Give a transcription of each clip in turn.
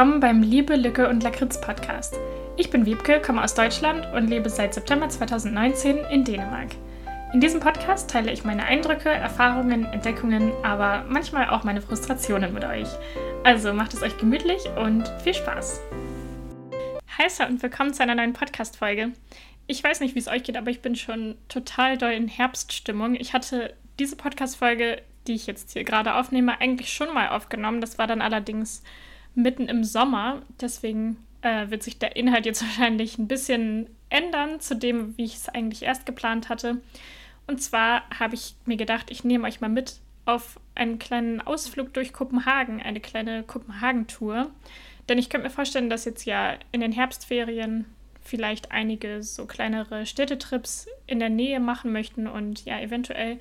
willkommen beim Liebe, Lücke und Lakritz Podcast. Ich bin Wiebke, komme aus Deutschland und lebe seit September 2019 in Dänemark. In diesem Podcast teile ich meine Eindrücke, Erfahrungen, Entdeckungen, aber manchmal auch meine Frustrationen mit euch. Also macht es euch gemütlich und viel Spaß. Heißer und willkommen zu einer neuen Podcast-Folge. Ich weiß nicht, wie es euch geht, aber ich bin schon total doll in Herbststimmung. Ich hatte diese Podcast-Folge, die ich jetzt hier gerade aufnehme, eigentlich schon mal aufgenommen. Das war dann allerdings mitten im Sommer. Deswegen äh, wird sich der Inhalt jetzt wahrscheinlich ein bisschen ändern zu dem, wie ich es eigentlich erst geplant hatte. Und zwar habe ich mir gedacht, ich nehme euch mal mit auf einen kleinen Ausflug durch Kopenhagen, eine kleine Kopenhagen-Tour. Denn ich könnte mir vorstellen, dass jetzt ja in den Herbstferien vielleicht einige so kleinere Städtetrips in der Nähe machen möchten und ja, eventuell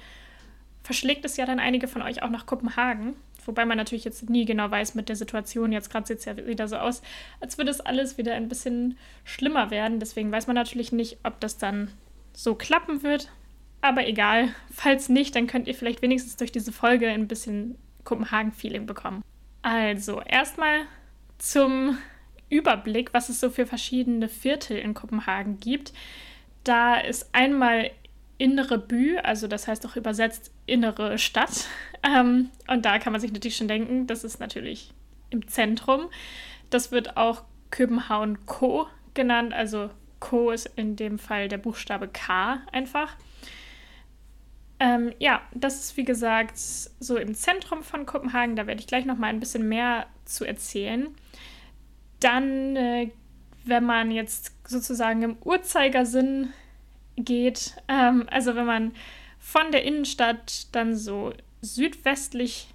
verschlägt es ja dann einige von euch auch nach Kopenhagen. Wobei man natürlich jetzt nie genau weiß mit der Situation. Jetzt gerade sieht es ja wieder so aus, als würde es alles wieder ein bisschen schlimmer werden. Deswegen weiß man natürlich nicht, ob das dann so klappen wird. Aber egal, falls nicht, dann könnt ihr vielleicht wenigstens durch diese Folge ein bisschen Kopenhagen-Feeling bekommen. Also, erstmal zum Überblick, was es so für verschiedene Viertel in Kopenhagen gibt. Da ist einmal innere Bü, also das heißt auch übersetzt innere Stadt. Ähm, und da kann man sich natürlich schon denken, das ist natürlich im Zentrum. Das wird auch Köbenhavn Co genannt, also Co ist in dem Fall der Buchstabe K einfach. Ähm, ja, das ist wie gesagt so im Zentrum von Kopenhagen. Da werde ich gleich noch mal ein bisschen mehr zu erzählen. Dann, äh, wenn man jetzt sozusagen im Uhrzeigersinn geht. Ähm, also wenn man von der Innenstadt dann so südwestlich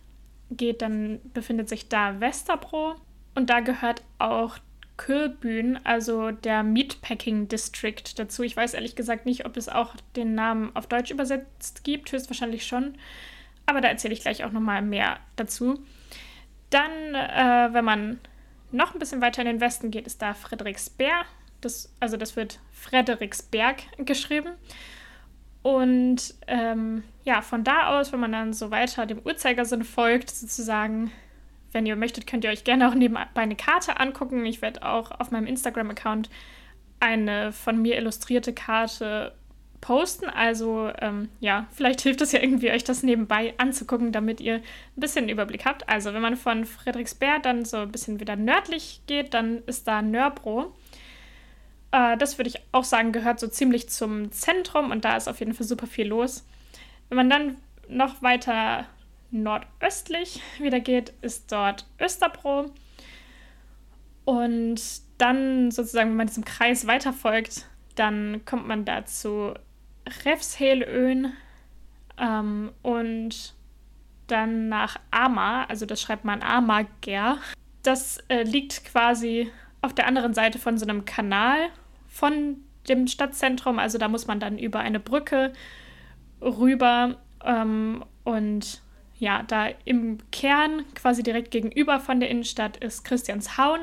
geht, dann befindet sich da Westerbro und da gehört auch Kölbün, also der Meatpacking District dazu. Ich weiß ehrlich gesagt nicht, ob es auch den Namen auf Deutsch übersetzt gibt, höchstwahrscheinlich schon. Aber da erzähle ich gleich auch nochmal mehr dazu. Dann, äh, wenn man noch ein bisschen weiter in den Westen geht, ist da Frederiksberg. Das, also das wird Frederiksberg geschrieben. Und ähm, ja, von da aus, wenn man dann so weiter dem Uhrzeigersinn folgt, sozusagen, wenn ihr möchtet, könnt ihr euch gerne auch nebenbei eine Karte angucken. Ich werde auch auf meinem Instagram-Account eine von mir illustrierte Karte posten. Also ähm, ja, vielleicht hilft es ja irgendwie, euch das nebenbei anzugucken, damit ihr ein bisschen Überblick habt. Also wenn man von Frederiksberg dann so ein bisschen wieder nördlich geht, dann ist da Nörbro. Äh, das würde ich auch sagen, gehört so ziemlich zum Zentrum und da ist auf jeden Fall super viel los. Wenn man dann noch weiter nordöstlich wieder geht, ist dort Österbro. Und dann sozusagen, wenn man diesem Kreis weiterfolgt, dann kommt man da zu Refshelöen ähm, und dann nach Ama, also das schreibt man Amager. Das äh, liegt quasi auf der anderen Seite von so einem Kanal von dem Stadtzentrum. Also da muss man dann über eine Brücke rüber ähm, und ja, da im Kern quasi direkt gegenüber von der Innenstadt ist Christianshaun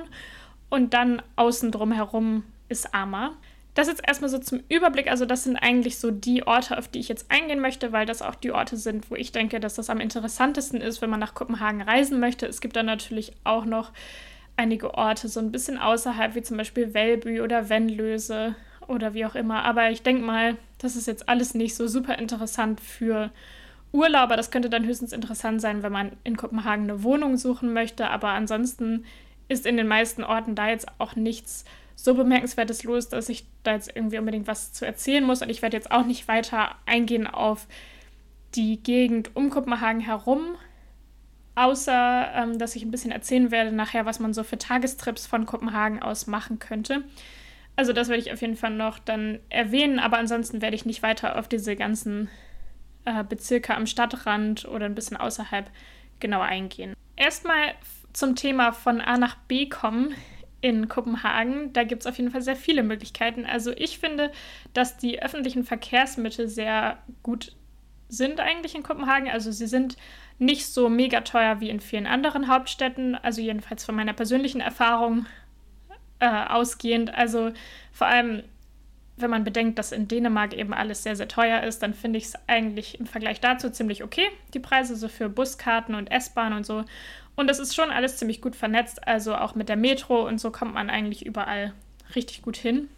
und dann außen drum herum ist Ama. Das jetzt erstmal so zum Überblick. Also, das sind eigentlich so die Orte, auf die ich jetzt eingehen möchte, weil das auch die Orte sind, wo ich denke, dass das am interessantesten ist, wenn man nach Kopenhagen reisen möchte. Es gibt dann natürlich auch noch einige Orte so ein bisschen außerhalb, wie zum Beispiel Welbü oder Venlöse oder wie auch immer. Aber ich denke mal, das ist jetzt alles nicht so super interessant für Urlauber. Das könnte dann höchstens interessant sein, wenn man in Kopenhagen eine Wohnung suchen möchte. Aber ansonsten ist in den meisten Orten da jetzt auch nichts so bemerkenswertes los, dass ich da jetzt irgendwie unbedingt was zu erzählen muss. Und ich werde jetzt auch nicht weiter eingehen auf die Gegend um Kopenhagen herum, außer ähm, dass ich ein bisschen erzählen werde nachher, was man so für Tagestrips von Kopenhagen aus machen könnte. Also das werde ich auf jeden Fall noch dann erwähnen, aber ansonsten werde ich nicht weiter auf diese ganzen äh, Bezirke am Stadtrand oder ein bisschen außerhalb genau eingehen. Erstmal zum Thema von A nach B kommen in Kopenhagen. Da gibt es auf jeden Fall sehr viele Möglichkeiten. Also ich finde, dass die öffentlichen Verkehrsmittel sehr gut sind eigentlich in Kopenhagen. Also sie sind nicht so mega teuer wie in vielen anderen Hauptstädten, also jedenfalls von meiner persönlichen Erfahrung äh, ausgehend. Also vor allem, wenn man bedenkt, dass in Dänemark eben alles sehr, sehr teuer ist, dann finde ich es eigentlich im Vergleich dazu ziemlich okay, die Preise so für Buskarten und S-Bahn und so. Und das ist schon alles ziemlich gut vernetzt, also auch mit der Metro und so kommt man eigentlich überall richtig gut hin.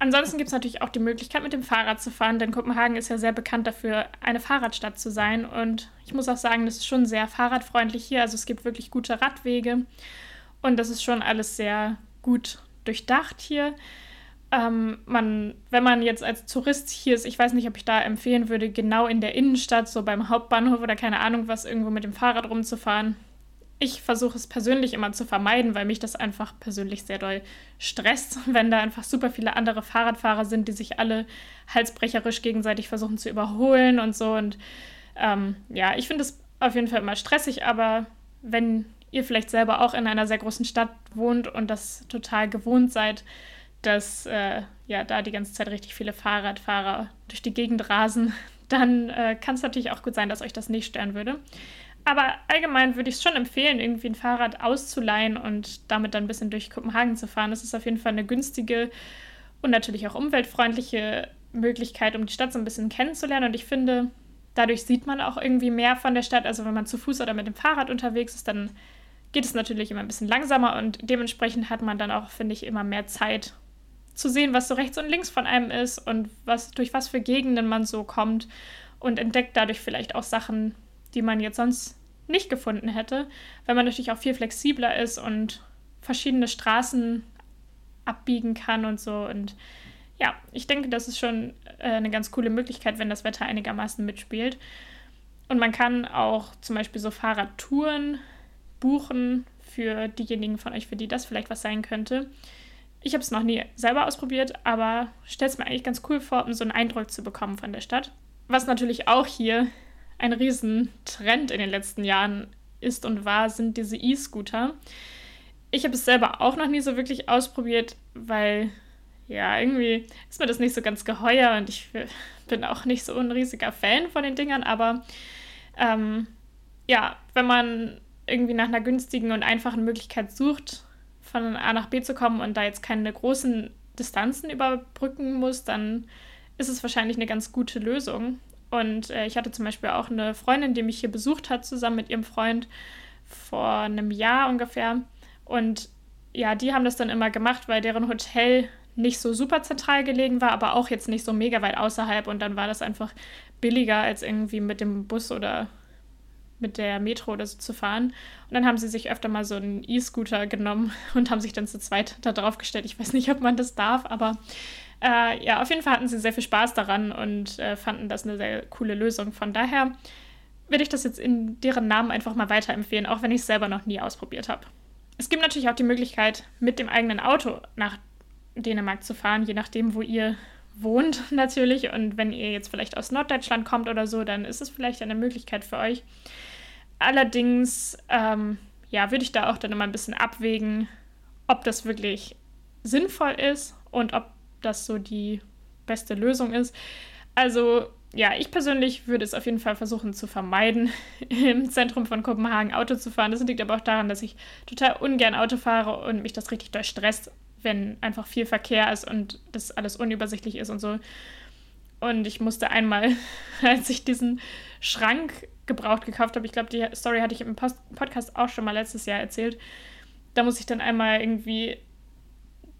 Ansonsten gibt es natürlich auch die Möglichkeit, mit dem Fahrrad zu fahren, denn Kopenhagen ist ja sehr bekannt dafür, eine Fahrradstadt zu sein. Und ich muss auch sagen, das ist schon sehr fahrradfreundlich hier. Also es gibt wirklich gute Radwege und das ist schon alles sehr gut durchdacht hier. Ähm, man, wenn man jetzt als Tourist hier ist, ich weiß nicht, ob ich da empfehlen würde, genau in der Innenstadt, so beim Hauptbahnhof oder keine Ahnung was, irgendwo mit dem Fahrrad rumzufahren. Ich versuche es persönlich immer zu vermeiden, weil mich das einfach persönlich sehr doll stresst, wenn da einfach super viele andere Fahrradfahrer sind, die sich alle halsbrecherisch gegenseitig versuchen zu überholen und so. Und ähm, ja, ich finde es auf jeden Fall immer stressig, aber wenn ihr vielleicht selber auch in einer sehr großen Stadt wohnt und das total gewohnt seid, dass äh, ja da die ganze Zeit richtig viele Fahrradfahrer durch die Gegend rasen, dann äh, kann es natürlich auch gut sein, dass euch das nicht stören würde. Aber allgemein würde ich es schon empfehlen, irgendwie ein Fahrrad auszuleihen und damit dann ein bisschen durch Kopenhagen zu fahren. Das ist auf jeden Fall eine günstige und natürlich auch umweltfreundliche Möglichkeit, um die Stadt so ein bisschen kennenzulernen. Und ich finde, dadurch sieht man auch irgendwie mehr von der Stadt. Also wenn man zu Fuß oder mit dem Fahrrad unterwegs ist, dann geht es natürlich immer ein bisschen langsamer und dementsprechend hat man dann auch, finde ich, immer mehr Zeit zu sehen, was so rechts und links von einem ist und was, durch was für Gegenden man so kommt und entdeckt dadurch vielleicht auch Sachen, die man jetzt sonst nicht gefunden hätte, weil man natürlich auch viel flexibler ist und verschiedene Straßen abbiegen kann und so. Und ja, ich denke, das ist schon äh, eine ganz coole Möglichkeit, wenn das Wetter einigermaßen mitspielt. Und man kann auch zum Beispiel so Fahrradtouren buchen für diejenigen von euch, für die das vielleicht was sein könnte. Ich habe es noch nie selber ausprobiert, aber stelle es mir eigentlich ganz cool vor, um so einen Eindruck zu bekommen von der Stadt. Was natürlich auch hier ein Riesentrend in den letzten Jahren ist und war, sind diese E-Scooter. Ich habe es selber auch noch nie so wirklich ausprobiert, weil ja, irgendwie ist mir das nicht so ganz geheuer und ich bin auch nicht so ein riesiger Fan von den Dingern, aber ähm, ja, wenn man irgendwie nach einer günstigen und einfachen Möglichkeit sucht, von A nach B zu kommen und da jetzt keine großen Distanzen überbrücken muss, dann ist es wahrscheinlich eine ganz gute Lösung. Und äh, ich hatte zum Beispiel auch eine Freundin, die mich hier besucht hat, zusammen mit ihrem Freund vor einem Jahr ungefähr. Und ja, die haben das dann immer gemacht, weil deren Hotel nicht so super zentral gelegen war, aber auch jetzt nicht so mega weit außerhalb. Und dann war das einfach billiger, als irgendwie mit dem Bus oder mit der Metro oder so zu fahren. Und dann haben sie sich öfter mal so einen E-Scooter genommen und haben sich dann zu zweit da drauf gestellt. Ich weiß nicht, ob man das darf, aber äh, ja, auf jeden Fall hatten sie sehr viel Spaß daran und äh, fanden das eine sehr coole Lösung. Von daher würde ich das jetzt in deren Namen einfach mal weiterempfehlen, auch wenn ich es selber noch nie ausprobiert habe. Es gibt natürlich auch die Möglichkeit, mit dem eigenen Auto nach Dänemark zu fahren, je nachdem, wo ihr wohnt natürlich. Und wenn ihr jetzt vielleicht aus Norddeutschland kommt oder so, dann ist es vielleicht eine Möglichkeit für euch. Allerdings, ähm, ja, würde ich da auch dann immer ein bisschen abwägen, ob das wirklich sinnvoll ist und ob das so die beste Lösung ist. Also, ja, ich persönlich würde es auf jeden Fall versuchen zu vermeiden, im Zentrum von Kopenhagen Auto zu fahren. Das liegt aber auch daran, dass ich total ungern Auto fahre und mich das richtig durchstresst, wenn einfach viel Verkehr ist und das alles unübersichtlich ist und so. Und ich musste einmal, als ich diesen Schrank gebraucht gekauft habe. Ich glaube, die Story hatte ich im Post Podcast auch schon mal letztes Jahr erzählt. Da muss ich dann einmal irgendwie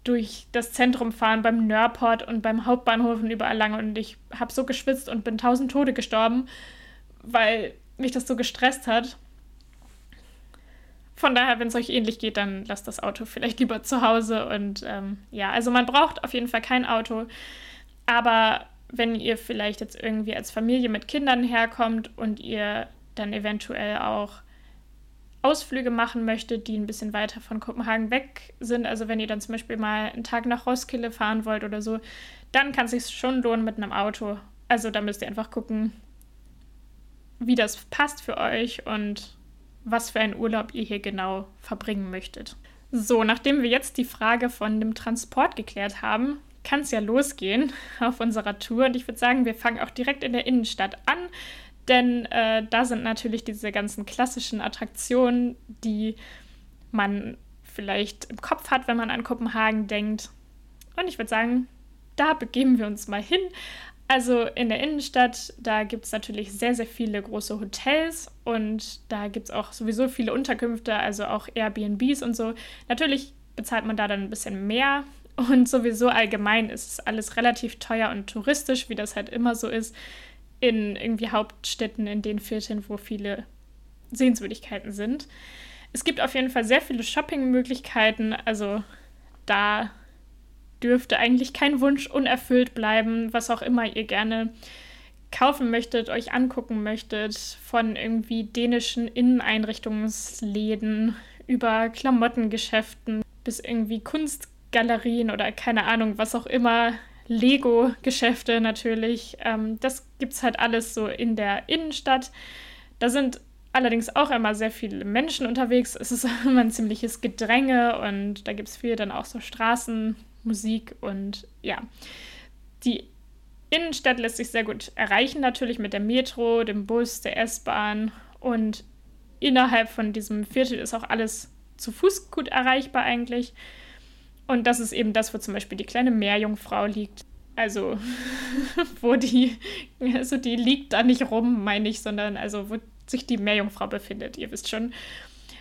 durch das Zentrum fahren beim Nörport und beim Hauptbahnhof und überall lang und ich habe so geschwitzt und bin tausend Tode gestorben, weil mich das so gestresst hat. Von daher, wenn es euch ähnlich geht, dann lasst das Auto vielleicht lieber zu Hause. Und ähm, ja, also man braucht auf jeden Fall kein Auto. Aber wenn ihr vielleicht jetzt irgendwie als Familie mit Kindern herkommt und ihr dann eventuell auch Ausflüge machen möchtet, die ein bisschen weiter von Kopenhagen weg sind, also wenn ihr dann zum Beispiel mal einen Tag nach Roskilde fahren wollt oder so, dann kann es sich schon lohnen mit einem Auto. Also da müsst ihr einfach gucken, wie das passt für euch und was für einen Urlaub ihr hier genau verbringen möchtet. So, nachdem wir jetzt die Frage von dem Transport geklärt haben, kann es ja losgehen auf unserer Tour. Und ich würde sagen, wir fangen auch direkt in der Innenstadt an, denn äh, da sind natürlich diese ganzen klassischen Attraktionen, die man vielleicht im Kopf hat, wenn man an Kopenhagen denkt. Und ich würde sagen, da begeben wir uns mal hin. Also in der Innenstadt, da gibt es natürlich sehr, sehr viele große Hotels und da gibt es auch sowieso viele Unterkünfte, also auch Airbnbs und so. Natürlich bezahlt man da dann ein bisschen mehr und sowieso allgemein ist es alles relativ teuer und touristisch, wie das halt immer so ist, in irgendwie Hauptstädten, in den Vierteln, wo viele Sehenswürdigkeiten sind. Es gibt auf jeden Fall sehr viele Shoppingmöglichkeiten, also da dürfte eigentlich kein Wunsch unerfüllt bleiben, was auch immer ihr gerne kaufen möchtet, euch angucken möchtet, von irgendwie dänischen Inneneinrichtungsläden über Klamottengeschäften bis irgendwie Kunstgalerien oder keine Ahnung, was auch immer, Lego-Geschäfte natürlich. Ähm, das gibt es halt alles so in der Innenstadt. Da sind allerdings auch immer sehr viele Menschen unterwegs. Es ist immer ein ziemliches Gedränge und da gibt es viel dann auch so Straßenmusik und ja. Die Innenstadt lässt sich sehr gut erreichen, natürlich mit der Metro, dem Bus, der S-Bahn und innerhalb von diesem Viertel ist auch alles zu Fuß gut erreichbar eigentlich. Und das ist eben das, wo zum Beispiel die kleine Meerjungfrau liegt. Also, wo die, also die liegt da nicht rum, meine ich, sondern also, wo sich die Meerjungfrau befindet, ihr wisst schon.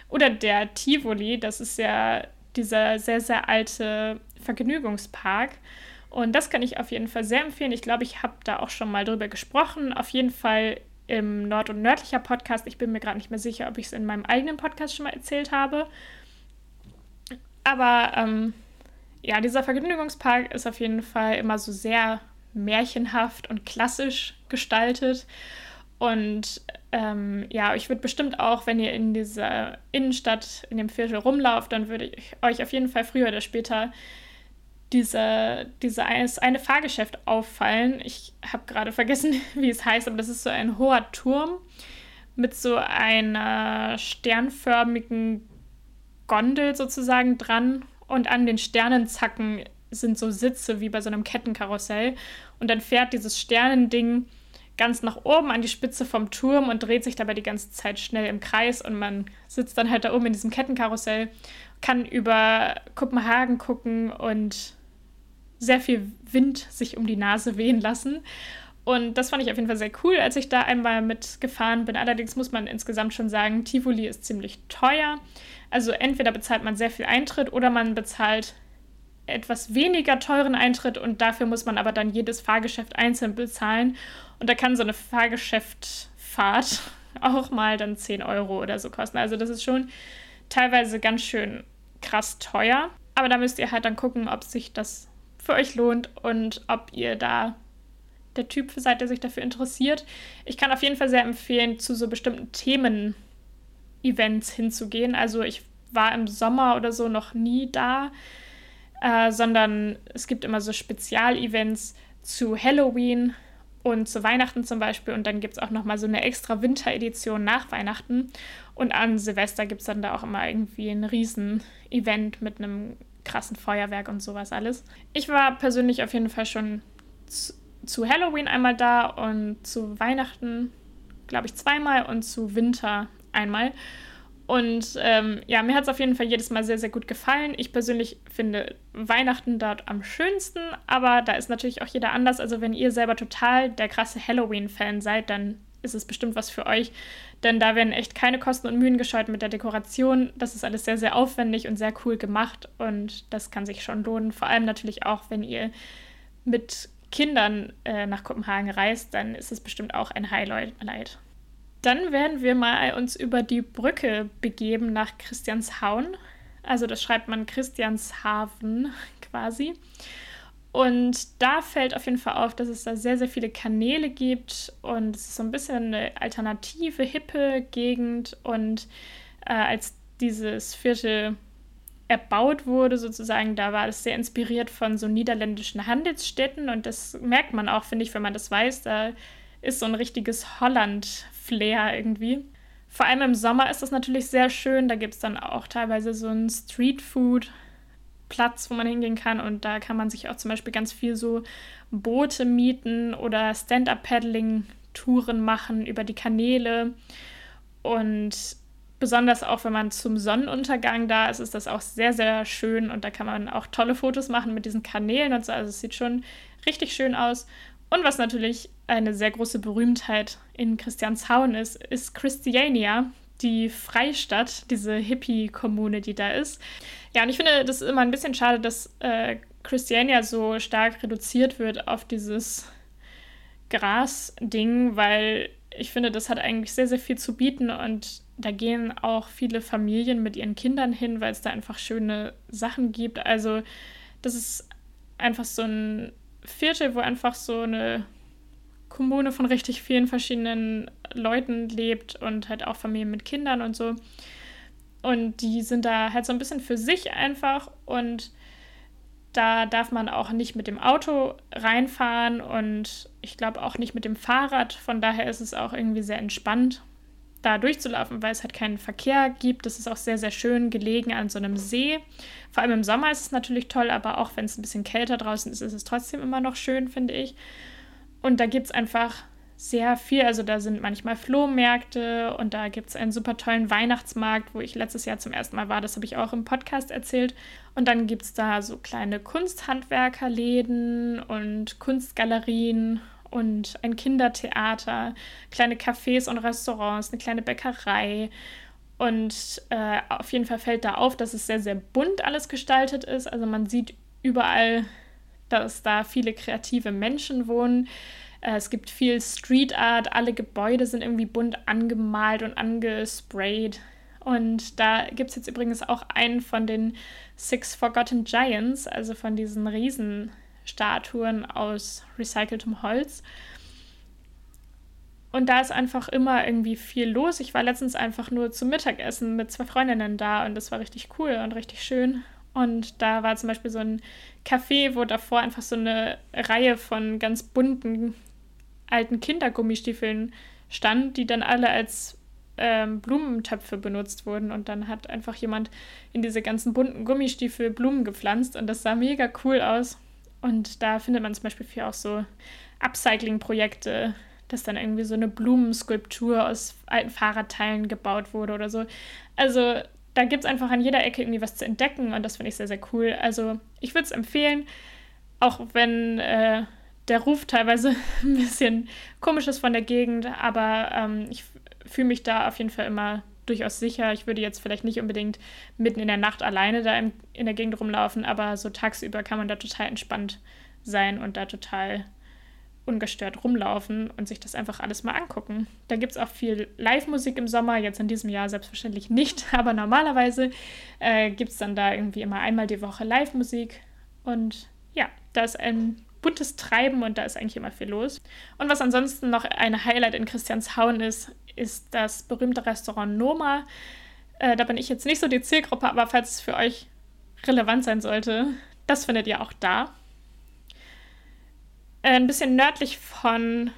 Oder der Tivoli, das ist ja dieser sehr, sehr alte Vergnügungspark. Und das kann ich auf jeden Fall sehr empfehlen. Ich glaube, ich habe da auch schon mal drüber gesprochen. Auf jeden Fall im Nord- und Nördlicher Podcast. Ich bin mir gerade nicht mehr sicher, ob ich es in meinem eigenen Podcast schon mal erzählt habe. Aber ähm, ja, dieser Vergnügungspark ist auf jeden Fall immer so sehr märchenhaft und klassisch gestaltet. Und ähm, ja, ich würde bestimmt auch, wenn ihr in dieser Innenstadt, in dem Viertel rumlauft, dann würde ich euch auf jeden Fall früher oder später diese, diese eine Fahrgeschäft auffallen. Ich habe gerade vergessen, wie es heißt, aber das ist so ein hoher Turm mit so einer sternförmigen Gondel sozusagen dran und an den Sternenzacken sind so Sitze wie bei so einem Kettenkarussell und dann fährt dieses Sternending ganz nach oben an die Spitze vom Turm und dreht sich dabei die ganze Zeit schnell im Kreis und man sitzt dann halt da oben in diesem Kettenkarussell, kann über Kopenhagen gucken und sehr viel Wind sich um die Nase wehen lassen. Und das fand ich auf jeden Fall sehr cool, als ich da einmal mitgefahren bin. Allerdings muss man insgesamt schon sagen, Tivoli ist ziemlich teuer. Also entweder bezahlt man sehr viel Eintritt oder man bezahlt etwas weniger teuren Eintritt und dafür muss man aber dann jedes Fahrgeschäft einzeln bezahlen. Und da kann so eine Fahrgeschäftfahrt auch mal dann 10 Euro oder so kosten. Also das ist schon teilweise ganz schön krass teuer. Aber da müsst ihr halt dann gucken, ob sich das für euch lohnt und ob ihr da der Typ seid, der sich dafür interessiert. Ich kann auf jeden Fall sehr empfehlen, zu so bestimmten Themen-Events hinzugehen. Also ich war im Sommer oder so noch nie da, äh, sondern es gibt immer so Spezialevents zu Halloween und zu Weihnachten zum Beispiel. Und dann gibt es auch nochmal so eine extra Winteredition nach Weihnachten. Und an Silvester gibt es dann da auch immer irgendwie ein Riesen-Event mit einem krassen Feuerwerk und sowas alles. Ich war persönlich auf jeden Fall schon zu, zu Halloween einmal da und zu Weihnachten, glaube ich, zweimal und zu Winter einmal. Und ähm, ja, mir hat es auf jeden Fall jedes Mal sehr, sehr gut gefallen. Ich persönlich finde Weihnachten dort am schönsten, aber da ist natürlich auch jeder anders. Also wenn ihr selber total der krasse Halloween-Fan seid, dann ist es bestimmt was für euch. Denn da werden echt keine Kosten und Mühen gescheut mit der Dekoration. Das ist alles sehr, sehr aufwendig und sehr cool gemacht und das kann sich schon lohnen. Vor allem natürlich auch, wenn ihr mit Kindern äh, nach Kopenhagen reist, dann ist es bestimmt auch ein Highlight. Dann werden wir mal uns über die Brücke begeben nach Christianshavn. Also das schreibt man Christianshaven quasi. Und da fällt auf jeden Fall auf, dass es da sehr, sehr viele Kanäle gibt und es ist so ein bisschen eine alternative, hippe Gegend. Und äh, als dieses Viertel erbaut wurde, sozusagen, da war das sehr inspiriert von so niederländischen Handelsstädten und das merkt man auch, finde ich, wenn man das weiß. Da ist so ein richtiges Holland-Flair irgendwie. Vor allem im Sommer ist das natürlich sehr schön. Da gibt es dann auch teilweise so ein Streetfood-Platz, wo man hingehen kann. Und da kann man sich auch zum Beispiel ganz viel so Boote mieten oder Stand-up-Paddling-Touren machen über die Kanäle. Und besonders auch, wenn man zum Sonnenuntergang da ist, ist das auch sehr, sehr schön. Und da kann man auch tolle Fotos machen mit diesen Kanälen und so. Also es sieht schon richtig schön aus. Und was natürlich eine sehr große Berühmtheit in Christianshauen ist, ist Christiania, die Freistadt, diese Hippie-Kommune, die da ist. Ja, und ich finde, das ist immer ein bisschen schade, dass äh, Christiania so stark reduziert wird auf dieses Gras-Ding, weil ich finde, das hat eigentlich sehr, sehr viel zu bieten und da gehen auch viele Familien mit ihren Kindern hin, weil es da einfach schöne Sachen gibt. Also, das ist einfach so ein Viertel, wo einfach so eine Kommune von richtig vielen verschiedenen Leuten lebt und halt auch Familien mit Kindern und so. Und die sind da halt so ein bisschen für sich einfach und da darf man auch nicht mit dem Auto reinfahren und ich glaube auch nicht mit dem Fahrrad. Von daher ist es auch irgendwie sehr entspannt, da durchzulaufen, weil es halt keinen Verkehr gibt. Das ist auch sehr, sehr schön gelegen an so einem See. Vor allem im Sommer ist es natürlich toll, aber auch wenn es ein bisschen kälter draußen ist, ist es trotzdem immer noch schön, finde ich. Und da gibt es einfach sehr viel. Also da sind manchmal Flohmärkte und da gibt es einen super tollen Weihnachtsmarkt, wo ich letztes Jahr zum ersten Mal war. Das habe ich auch im Podcast erzählt. Und dann gibt es da so kleine Kunsthandwerkerläden und Kunstgalerien und ein Kindertheater, kleine Cafés und Restaurants, eine kleine Bäckerei. Und äh, auf jeden Fall fällt da auf, dass es sehr, sehr bunt alles gestaltet ist. Also man sieht überall, dass da viele kreative Menschen wohnen. Äh, es gibt viel Street Art, alle Gebäude sind irgendwie bunt angemalt und angesprayt. Und da gibt es jetzt übrigens auch einen von den Six Forgotten Giants, also von diesen Riesenstatuen aus recyceltem Holz. Und da ist einfach immer irgendwie viel los. Ich war letztens einfach nur zum Mittagessen mit zwei Freundinnen da und das war richtig cool und richtig schön. Und da war zum Beispiel so ein Café, wo davor einfach so eine Reihe von ganz bunten alten Kindergummistiefeln stand, die dann alle als ähm, Blumentöpfe benutzt wurden. Und dann hat einfach jemand in diese ganzen bunten Gummistiefel Blumen gepflanzt und das sah mega cool aus. Und da findet man zum Beispiel viel auch so Upcycling-Projekte, dass dann irgendwie so eine Blumenskulptur aus alten Fahrradteilen gebaut wurde oder so. Also da gibt es einfach an jeder Ecke irgendwie was zu entdecken und das finde ich sehr, sehr cool. Also ich würde es empfehlen, auch wenn äh, der Ruf teilweise ein bisschen komisch ist von der Gegend, aber ähm, ich fühle mich da auf jeden Fall immer durchaus sicher. Ich würde jetzt vielleicht nicht unbedingt mitten in der Nacht alleine da in, in der Gegend rumlaufen, aber so tagsüber kann man da total entspannt sein und da total ungestört rumlaufen und sich das einfach alles mal angucken. Da gibt es auch viel Live-Musik im Sommer, jetzt in diesem Jahr selbstverständlich nicht, aber normalerweise äh, gibt es dann da irgendwie immer einmal die Woche Live-Musik und ja, da ist ein buntes Treiben und da ist eigentlich immer viel los. Und was ansonsten noch ein Highlight in Christianshauen ist, ist das berühmte Restaurant Noma. Äh, da bin ich jetzt nicht so die Zielgruppe, aber falls es für euch relevant sein sollte, das findet ihr auch da. Äh, ein bisschen nördlich von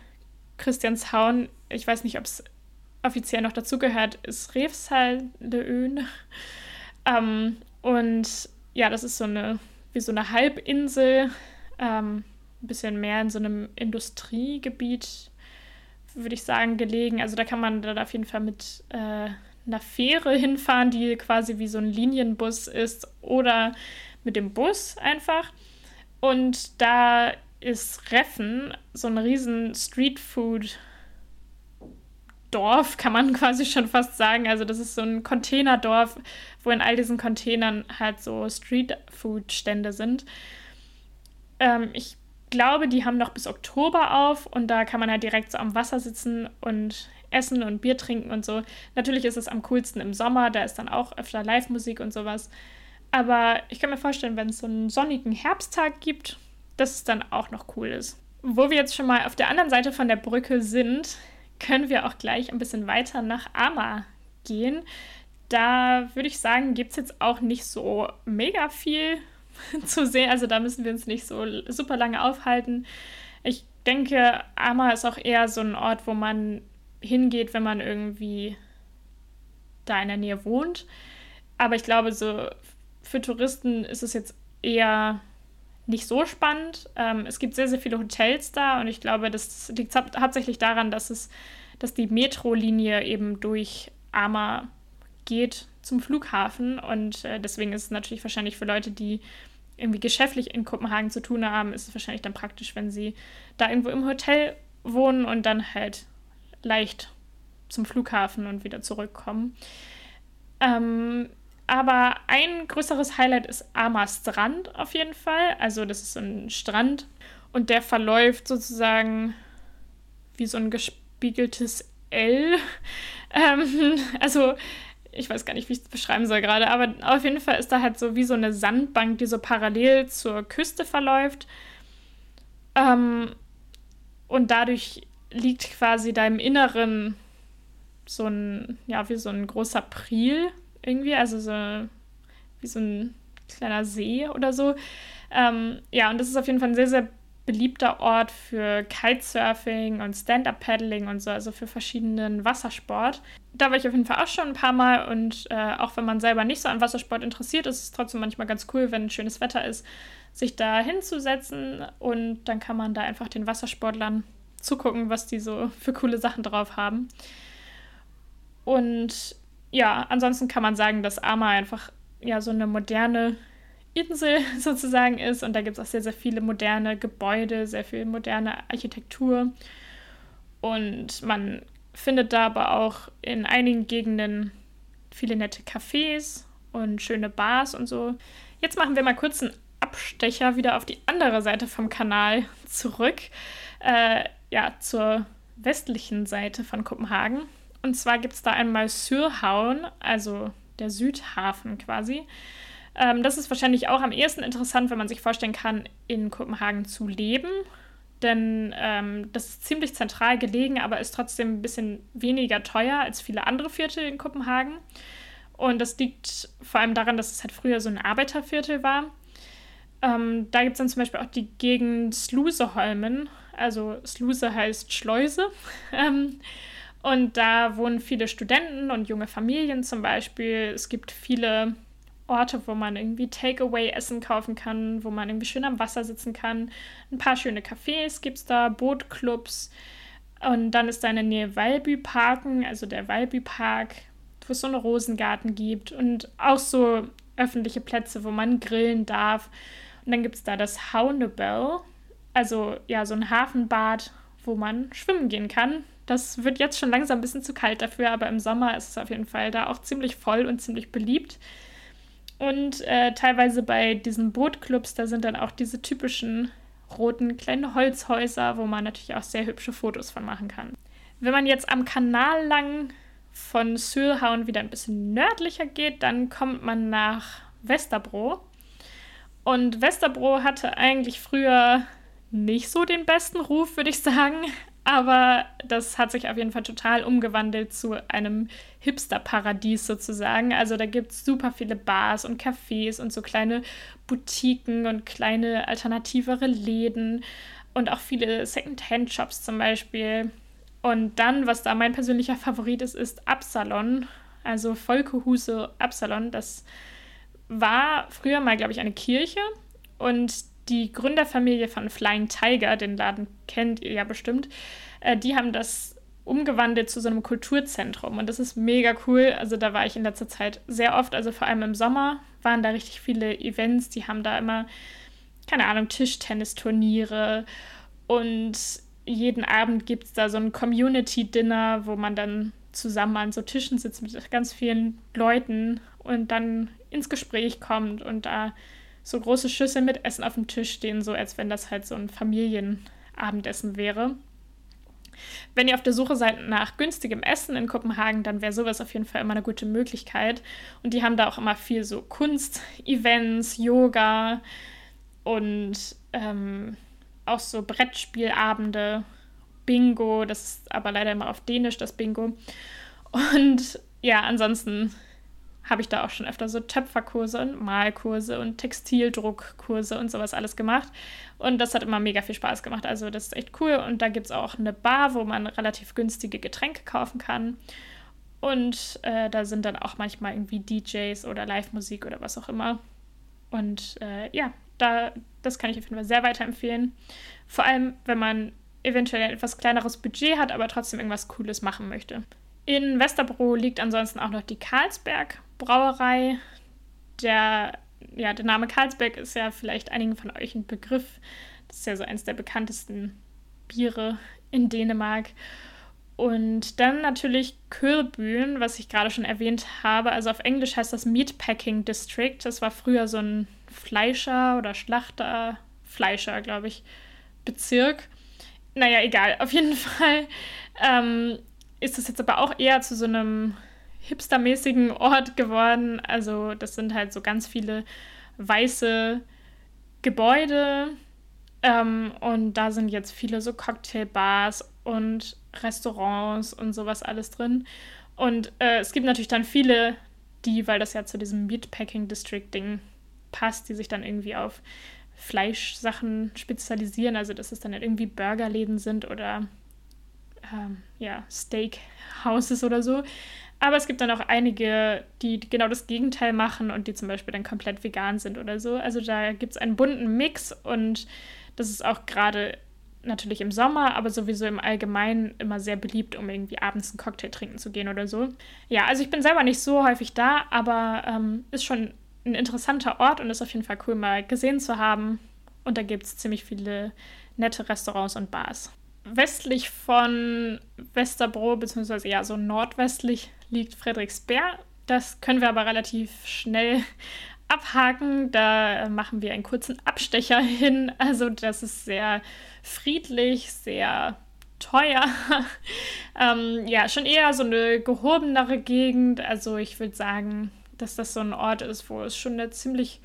Christianshauen, ich weiß nicht, ob es offiziell noch dazugehört, ist Refshaldeön. Ähm, und ja, das ist so eine, wie so eine Halbinsel ähm, ein bisschen mehr in so einem Industriegebiet, würde ich sagen, gelegen. Also da kann man dann auf jeden Fall mit äh, einer Fähre hinfahren, die quasi wie so ein Linienbus ist, oder mit dem Bus einfach. Und da ist Reffen so ein riesen Streetfood Dorf, kann man quasi schon fast sagen. Also das ist so ein Containerdorf, wo in all diesen Containern halt so Streetfood-Stände sind. Ähm, ich glaube, die haben noch bis Oktober auf und da kann man halt direkt so am Wasser sitzen und essen und Bier trinken und so. Natürlich ist es am coolsten im Sommer, da ist dann auch öfter Live-Musik und sowas. Aber ich kann mir vorstellen, wenn es so einen sonnigen Herbsttag gibt, dass es dann auch noch cool ist. Wo wir jetzt schon mal auf der anderen Seite von der Brücke sind, können wir auch gleich ein bisschen weiter nach Ama gehen. Da würde ich sagen, gibt es jetzt auch nicht so mega viel zu sehen. Also da müssen wir uns nicht so super lange aufhalten. Ich denke, Ama ist auch eher so ein Ort, wo man hingeht, wenn man irgendwie da in der Nähe wohnt. Aber ich glaube, so für Touristen ist es jetzt eher nicht so spannend. Ähm, es gibt sehr, sehr viele Hotels da und ich glaube, das liegt hauptsächlich daran, dass es, dass die Metrolinie eben durch Ama geht zum Flughafen und äh, deswegen ist es natürlich wahrscheinlich für Leute, die irgendwie geschäftlich in Kopenhagen zu tun haben, ist es wahrscheinlich dann praktisch, wenn sie da irgendwo im Hotel wohnen und dann halt leicht zum Flughafen und wieder zurückkommen. Ähm, aber ein größeres Highlight ist Amar Strand auf jeden Fall. Also das ist so ein Strand und der verläuft sozusagen wie so ein gespiegeltes L. Ähm, also ich weiß gar nicht, wie ich es beschreiben soll gerade, aber auf jeden Fall ist da halt so wie so eine Sandbank, die so parallel zur Küste verläuft. Ähm, und dadurch liegt quasi da im Inneren so ein, ja, wie so ein großer Priel irgendwie, also so wie so ein kleiner See oder so. Ähm, ja, und das ist auf jeden Fall ein sehr, sehr beliebter Ort für Kitesurfing und Stand-Up-Paddling und so, also für verschiedenen Wassersport. Da war ich auf jeden Fall auch schon ein paar Mal und äh, auch wenn man selber nicht so an Wassersport interessiert, ist es trotzdem manchmal ganz cool, wenn schönes Wetter ist, sich da hinzusetzen und dann kann man da einfach den Wassersportlern zugucken, was die so für coole Sachen drauf haben. Und ja, ansonsten kann man sagen, dass Ama einfach ja so eine moderne Insel sozusagen ist und da gibt es auch sehr, sehr viele moderne Gebäude, sehr viel moderne Architektur und man findet da aber auch in einigen Gegenden viele nette Cafés und schöne Bars und so. Jetzt machen wir mal kurz einen Abstecher wieder auf die andere Seite vom Kanal zurück, äh, ja, zur westlichen Seite von Kopenhagen. Und zwar gibt es da einmal Syrhauen, also der Südhafen quasi. Ähm, das ist wahrscheinlich auch am ehesten interessant, wenn man sich vorstellen kann, in Kopenhagen zu leben. Denn ähm, das ist ziemlich zentral gelegen, aber ist trotzdem ein bisschen weniger teuer als viele andere Viertel in Kopenhagen. Und das liegt vor allem daran, dass es halt früher so ein Arbeiterviertel war. Ähm, da gibt es dann zum Beispiel auch die Gegend Sluseholmen. Also Sluse heißt Schleuse. ähm, und da wohnen viele Studenten und junge Familien zum Beispiel. Es gibt viele Orte, wo man irgendwie Takeaway-Essen kaufen kann, wo man irgendwie schön am Wasser sitzen kann. Ein paar schöne Cafés gibt es da, Bootclubs. Und dann ist da in der Nähe Walby Parken, also der Walby Park, wo es so einen Rosengarten gibt und auch so öffentliche Plätze, wo man grillen darf. Und dann gibt es da das Houndebell, also ja, so ein Hafenbad, wo man schwimmen gehen kann. Das wird jetzt schon langsam ein bisschen zu kalt dafür, aber im Sommer ist es auf jeden Fall da auch ziemlich voll und ziemlich beliebt. Und äh, teilweise bei diesen Bootclubs, da sind dann auch diese typischen roten kleinen Holzhäuser, wo man natürlich auch sehr hübsche Fotos von machen kann. Wenn man jetzt am Kanal lang von Sülhauen wieder ein bisschen nördlicher geht, dann kommt man nach Westerbro. Und Westerbro hatte eigentlich früher nicht so den besten Ruf, würde ich sagen. Aber das hat sich auf jeden Fall total umgewandelt zu einem Hipster-Paradies sozusagen. Also da gibt es super viele Bars und Cafés und so kleine Boutiquen und kleine alternativere Läden und auch viele Second-Hand-Shops zum Beispiel. Und dann, was da mein persönlicher Favorit ist, ist Absalon. Also Volkehuse Absalon. Das war früher mal, glaube ich, eine Kirche. Und die Gründerfamilie von Flying Tiger, den Laden kennt ihr ja bestimmt, äh, die haben das umgewandelt zu so einem Kulturzentrum. Und das ist mega cool. Also da war ich in letzter Zeit sehr oft, also vor allem im Sommer waren da richtig viele Events, die haben da immer, keine Ahnung, Tischtennisturniere. Und jeden Abend gibt es da so ein Community-Dinner, wo man dann zusammen an so Tischen sitzt mit ganz vielen Leuten und dann ins Gespräch kommt und da so große Schüsseln mit Essen auf dem Tisch stehen, so als wenn das halt so ein Familienabendessen wäre. Wenn ihr auf der Suche seid nach günstigem Essen in Kopenhagen, dann wäre sowas auf jeden Fall immer eine gute Möglichkeit. Und die haben da auch immer viel so Kunst-Events, Yoga und ähm, auch so Brettspielabende, Bingo, das ist aber leider immer auf Dänisch, das Bingo. Und ja, ansonsten habe ich da auch schon öfter so Töpferkurse und Malkurse und Textildruckkurse und sowas alles gemacht. Und das hat immer mega viel Spaß gemacht. Also das ist echt cool. Und da gibt es auch eine Bar, wo man relativ günstige Getränke kaufen kann. Und äh, da sind dann auch manchmal irgendwie DJs oder Live-Musik oder was auch immer. Und äh, ja, da, das kann ich auf jeden Fall sehr weiterempfehlen. Vor allem, wenn man eventuell ein etwas kleineres Budget hat, aber trotzdem irgendwas Cooles machen möchte. In Westerbro liegt ansonsten auch noch die Karlsberg Brauerei. Der ja, der Name Karlsberg ist ja vielleicht einigen von euch ein Begriff. Das ist ja so eines der bekanntesten Biere in Dänemark. Und dann natürlich Kürbühn, was ich gerade schon erwähnt habe. Also auf Englisch heißt das Meatpacking District. Das war früher so ein Fleischer oder Schlachter, Fleischer, glaube ich, Bezirk. Naja, egal. Auf jeden Fall ähm, ist es jetzt aber auch eher zu so einem hipstermäßigen Ort geworden. Also das sind halt so ganz viele weiße Gebäude. Ähm, und da sind jetzt viele so Cocktailbars und Restaurants und sowas alles drin. Und äh, es gibt natürlich dann viele, die, weil das ja zu diesem Meatpacking District Ding passt, die sich dann irgendwie auf Fleischsachen spezialisieren. Also dass es dann halt irgendwie Burgerläden sind oder ähm, ja, Steakhouses oder so. Aber es gibt dann auch einige, die genau das Gegenteil machen und die zum Beispiel dann komplett vegan sind oder so. Also da gibt es einen bunten Mix und das ist auch gerade natürlich im Sommer, aber sowieso im Allgemeinen immer sehr beliebt, um irgendwie abends einen Cocktail trinken zu gehen oder so. Ja, also ich bin selber nicht so häufig da, aber ähm, ist schon ein interessanter Ort und ist auf jeden Fall cool, mal gesehen zu haben. Und da gibt es ziemlich viele nette Restaurants und Bars. Westlich von Westerbro, beziehungsweise ja so nordwestlich, liegt Frederiksberg. Das können wir aber relativ schnell abhaken. Da machen wir einen kurzen Abstecher hin. Also das ist sehr friedlich, sehr teuer. ähm, ja, schon eher so eine gehobenere Gegend. Also ich würde sagen, dass das so ein Ort ist, wo es schon eine ziemlich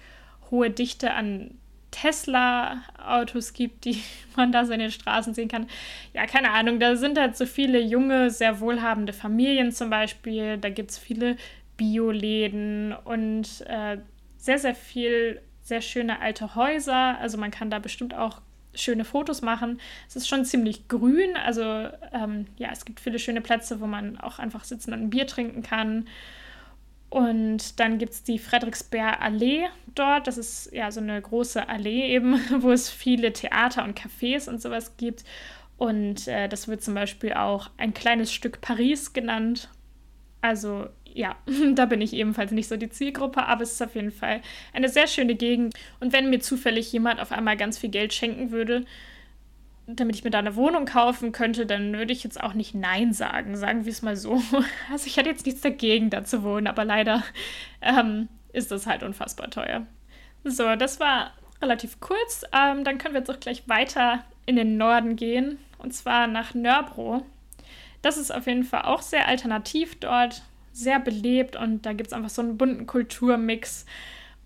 hohe Dichte an Tesla-Autos gibt, die man da so in den Straßen sehen kann. Ja, keine Ahnung, da sind halt so viele junge, sehr wohlhabende Familien zum Beispiel. Da gibt es viele Bioläden und äh, sehr, sehr viel, sehr schöne alte Häuser. Also man kann da bestimmt auch schöne Fotos machen. Es ist schon ziemlich grün. Also ähm, ja, es gibt viele schöne Plätze, wo man auch einfach sitzen und ein Bier trinken kann. Und dann gibt es die Frederiksberg Allee dort. Das ist ja so eine große Allee eben, wo es viele Theater und Cafés und sowas gibt. Und äh, das wird zum Beispiel auch ein kleines Stück Paris genannt. Also ja, da bin ich ebenfalls nicht so die Zielgruppe, aber es ist auf jeden Fall eine sehr schöne Gegend. Und wenn mir zufällig jemand auf einmal ganz viel Geld schenken würde, damit ich mir da eine Wohnung kaufen könnte, dann würde ich jetzt auch nicht Nein sagen, sagen wir es mal so. Also ich hatte jetzt nichts dagegen, da zu wohnen, aber leider ähm, ist das halt unfassbar teuer. So, das war relativ kurz. Ähm, dann können wir jetzt auch gleich weiter in den Norden gehen, und zwar nach Nörbro. Das ist auf jeden Fall auch sehr alternativ dort, sehr belebt und da gibt es einfach so einen bunten Kulturmix.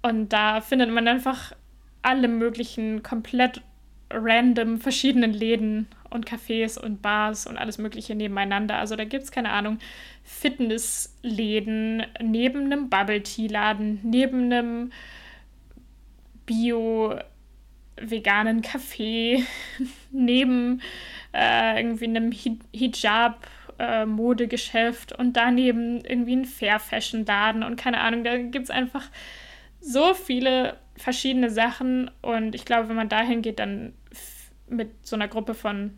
Und da findet man einfach alle möglichen komplett random verschiedenen Läden und Cafés und Bars und alles Mögliche nebeneinander. Also da gibt es, keine Ahnung, Fitnessläden neben einem Bubble-Tea-Laden, neben einem Bio-veganen Café, neben äh, irgendwie einem Hijab- äh, Modegeschäft und daneben irgendwie ein Fair-Fashion-Laden und keine Ahnung, da gibt es einfach so viele verschiedene Sachen und ich glaube, wenn man dahin geht, dann mit so einer Gruppe von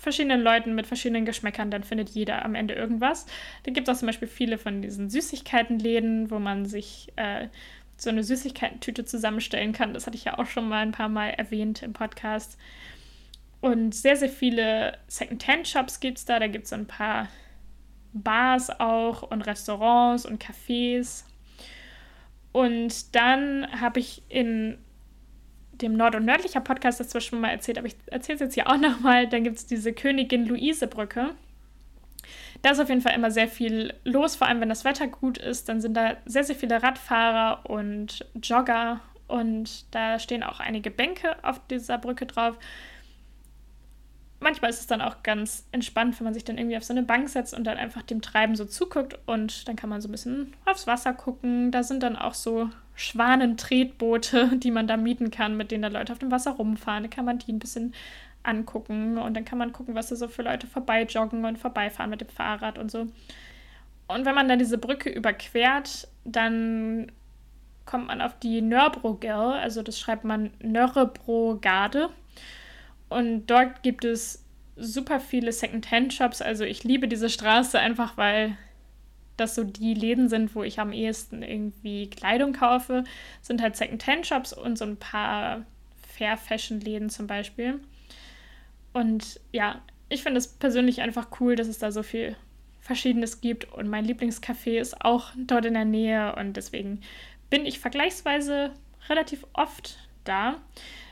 verschiedenen Leuten mit verschiedenen Geschmäckern, dann findet jeder am Ende irgendwas. Da gibt es auch zum Beispiel viele von diesen Süßigkeitenläden, wo man sich äh, so eine Süßigkeitentüte zusammenstellen kann. Das hatte ich ja auch schon mal ein paar Mal erwähnt im Podcast. Und sehr, sehr viele Second-Hand-Shops gibt es da. Da gibt es so ein paar Bars auch und Restaurants und Cafés. Und dann habe ich in dem Nord- und Nördlicher Podcast zwar schon mal erzählt, aber ich erzähle es jetzt hier auch nochmal. Dann gibt es diese Königin Luise-Brücke. Da ist auf jeden Fall immer sehr viel los, vor allem wenn das Wetter gut ist. Dann sind da sehr, sehr viele Radfahrer und Jogger und da stehen auch einige Bänke auf dieser Brücke drauf manchmal ist es dann auch ganz entspannt, wenn man sich dann irgendwie auf so eine Bank setzt und dann einfach dem Treiben so zuguckt und dann kann man so ein bisschen aufs Wasser gucken. Da sind dann auch so Schwanentretboote, die man da mieten kann, mit denen da Leute auf dem Wasser rumfahren. Da kann man die ein bisschen angucken und dann kann man gucken, was da so für Leute vorbeijoggen und vorbeifahren mit dem Fahrrad und so. Und wenn man dann diese Brücke überquert, dann kommt man auf die Nörbrogel, also das schreibt man Nörrebrogade. Und dort gibt es super viele Second-Hand-Shops. Also ich liebe diese Straße einfach, weil dass so die Läden sind, wo ich am ehesten irgendwie Kleidung kaufe, sind halt Second-Hand-Shops und so ein paar Fair-Fashion-Läden zum Beispiel. Und ja, ich finde es persönlich einfach cool, dass es da so viel Verschiedenes gibt und mein Lieblingscafé ist auch dort in der Nähe und deswegen bin ich vergleichsweise relativ oft da.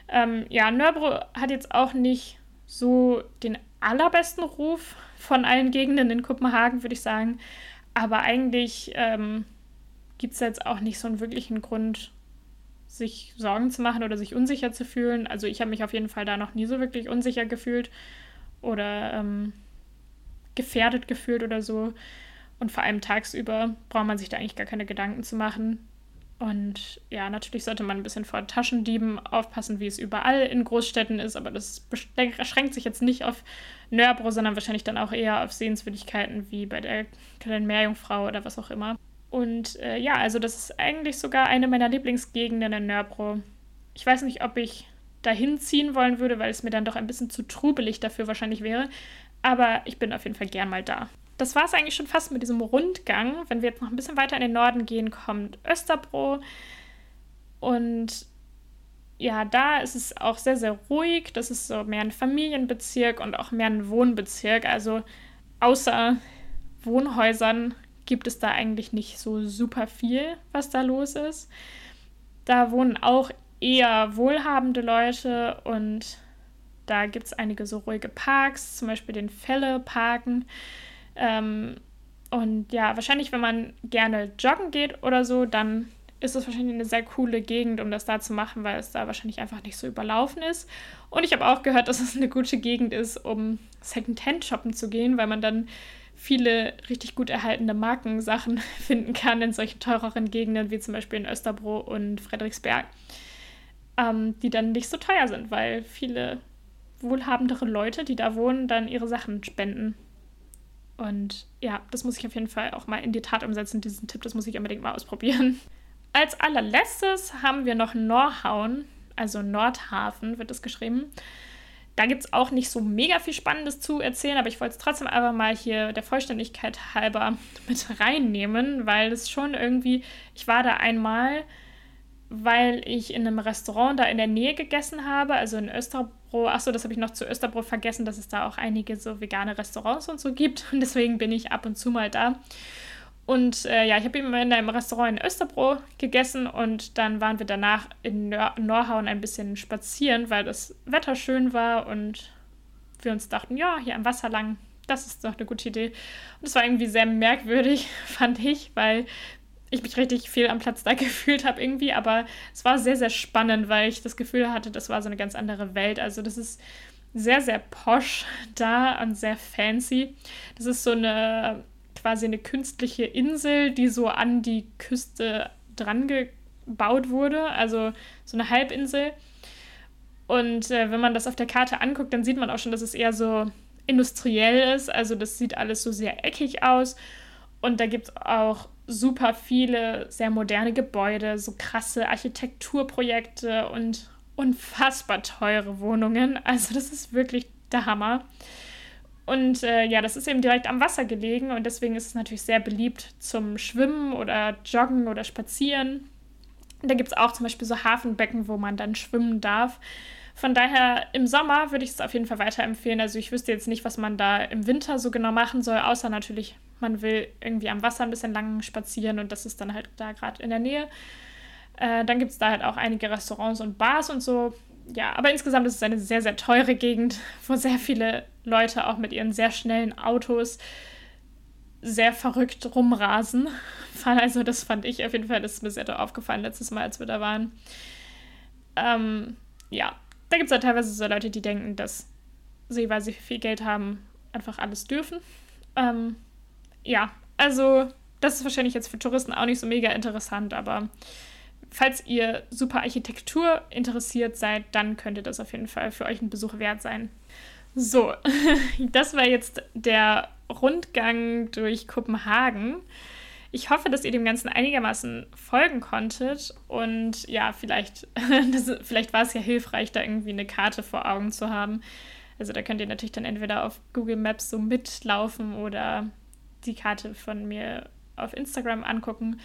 Ähm, ja, Nörbro hat jetzt auch nicht so den allerbesten Ruf von allen Gegenden in Kopenhagen, würde ich sagen. Aber eigentlich ähm, gibt es jetzt auch nicht so einen wirklichen Grund, sich Sorgen zu machen oder sich unsicher zu fühlen. Also ich habe mich auf jeden Fall da noch nie so wirklich unsicher gefühlt oder ähm, gefährdet gefühlt oder so. Und vor allem tagsüber braucht man sich da eigentlich gar keine Gedanken zu machen. Und ja, natürlich sollte man ein bisschen vor Taschendieben aufpassen, wie es überall in Großstädten ist, aber das beschränkt sich jetzt nicht auf Nörbro, sondern wahrscheinlich dann auch eher auf Sehenswürdigkeiten wie bei der kleinen Meerjungfrau oder was auch immer. Und äh, ja, also das ist eigentlich sogar eine meiner Lieblingsgegenden in Nörbro. Ich weiß nicht, ob ich dahin ziehen wollen würde, weil es mir dann doch ein bisschen zu trubelig dafür wahrscheinlich wäre, aber ich bin auf jeden Fall gern mal da das war es eigentlich schon fast mit diesem Rundgang. Wenn wir jetzt noch ein bisschen weiter in den Norden gehen, kommt Österbro. Und ja, da ist es auch sehr, sehr ruhig. Das ist so mehr ein Familienbezirk und auch mehr ein Wohnbezirk. Also außer Wohnhäusern gibt es da eigentlich nicht so super viel, was da los ist. Da wohnen auch eher wohlhabende Leute und da gibt es einige so ruhige Parks, zum Beispiel den Felle-Parken. Ähm, und ja, wahrscheinlich, wenn man gerne joggen geht oder so, dann ist es wahrscheinlich eine sehr coole Gegend, um das da zu machen, weil es da wahrscheinlich einfach nicht so überlaufen ist. Und ich habe auch gehört, dass es eine gute Gegend ist, um Secondhand shoppen zu gehen, weil man dann viele richtig gut erhaltene Markensachen finden kann in solchen teureren Gegenden, wie zum Beispiel in Österbro und Frederiksberg, ähm, die dann nicht so teuer sind, weil viele wohlhabendere Leute, die da wohnen, dann ihre Sachen spenden. Und ja, das muss ich auf jeden Fall auch mal in die Tat umsetzen, diesen Tipp, das muss ich unbedingt mal ausprobieren. Als allerletztes haben wir noch Norhauen, also Nordhafen wird es geschrieben. Da gibt es auch nicht so mega viel Spannendes zu erzählen, aber ich wollte es trotzdem einfach mal hier der Vollständigkeit halber mit reinnehmen, weil es schon irgendwie, ich war da einmal, weil ich in einem Restaurant da in der Nähe gegessen habe, also in Österbro. Achso, das habe ich noch zu Österbro vergessen, dass es da auch einige so vegane Restaurants und so gibt. Und deswegen bin ich ab und zu mal da. Und äh, ja, ich habe immer in einem Restaurant in Österbro gegessen und dann waren wir danach in Nor Norhauen ein bisschen spazieren, weil das Wetter schön war und wir uns dachten, ja, hier am Wasser lang, das ist doch eine gute Idee. Und es war irgendwie sehr merkwürdig, fand ich, weil ich mich richtig viel am Platz da gefühlt habe irgendwie, aber es war sehr, sehr spannend, weil ich das Gefühl hatte, das war so eine ganz andere Welt. Also das ist sehr, sehr posch da und sehr fancy. Das ist so eine quasi eine künstliche Insel, die so an die Küste dran gebaut wurde, also so eine Halbinsel. Und äh, wenn man das auf der Karte anguckt, dann sieht man auch schon, dass es eher so industriell ist. Also das sieht alles so sehr eckig aus. Und da gibt es auch super viele sehr moderne Gebäude, so krasse Architekturprojekte und unfassbar teure Wohnungen. Also das ist wirklich der Hammer. Und äh, ja, das ist eben direkt am Wasser gelegen und deswegen ist es natürlich sehr beliebt zum Schwimmen oder Joggen oder Spazieren. Da gibt es auch zum Beispiel so Hafenbecken, wo man dann schwimmen darf. Von daher im Sommer würde ich es auf jeden Fall weiterempfehlen. Also ich wüsste jetzt nicht, was man da im Winter so genau machen soll, außer natürlich man will irgendwie am Wasser ein bisschen lang spazieren und das ist dann halt da gerade in der Nähe. Äh, dann gibt es da halt auch einige Restaurants und Bars und so. Ja, aber insgesamt ist es eine sehr, sehr teure Gegend, wo sehr viele Leute auch mit ihren sehr schnellen Autos sehr verrückt rumrasen. Also das fand ich auf jeden Fall, das ist mir sehr aufgefallen letztes Mal, als wir da waren. Ähm, ja, da gibt es halt teilweise so Leute, die denken, dass sie, weil sie viel Geld haben, einfach alles dürfen. Ähm, ja, also das ist wahrscheinlich jetzt für Touristen auch nicht so mega interessant, aber falls ihr super Architektur interessiert seid, dann könnte das auf jeden Fall für euch ein Besuch wert sein. So, das war jetzt der Rundgang durch Kopenhagen. Ich hoffe, dass ihr dem Ganzen einigermaßen folgen konntet und ja, vielleicht, das, vielleicht war es ja hilfreich, da irgendwie eine Karte vor Augen zu haben. Also da könnt ihr natürlich dann entweder auf Google Maps so mitlaufen oder die Karte von mir auf Instagram angucken.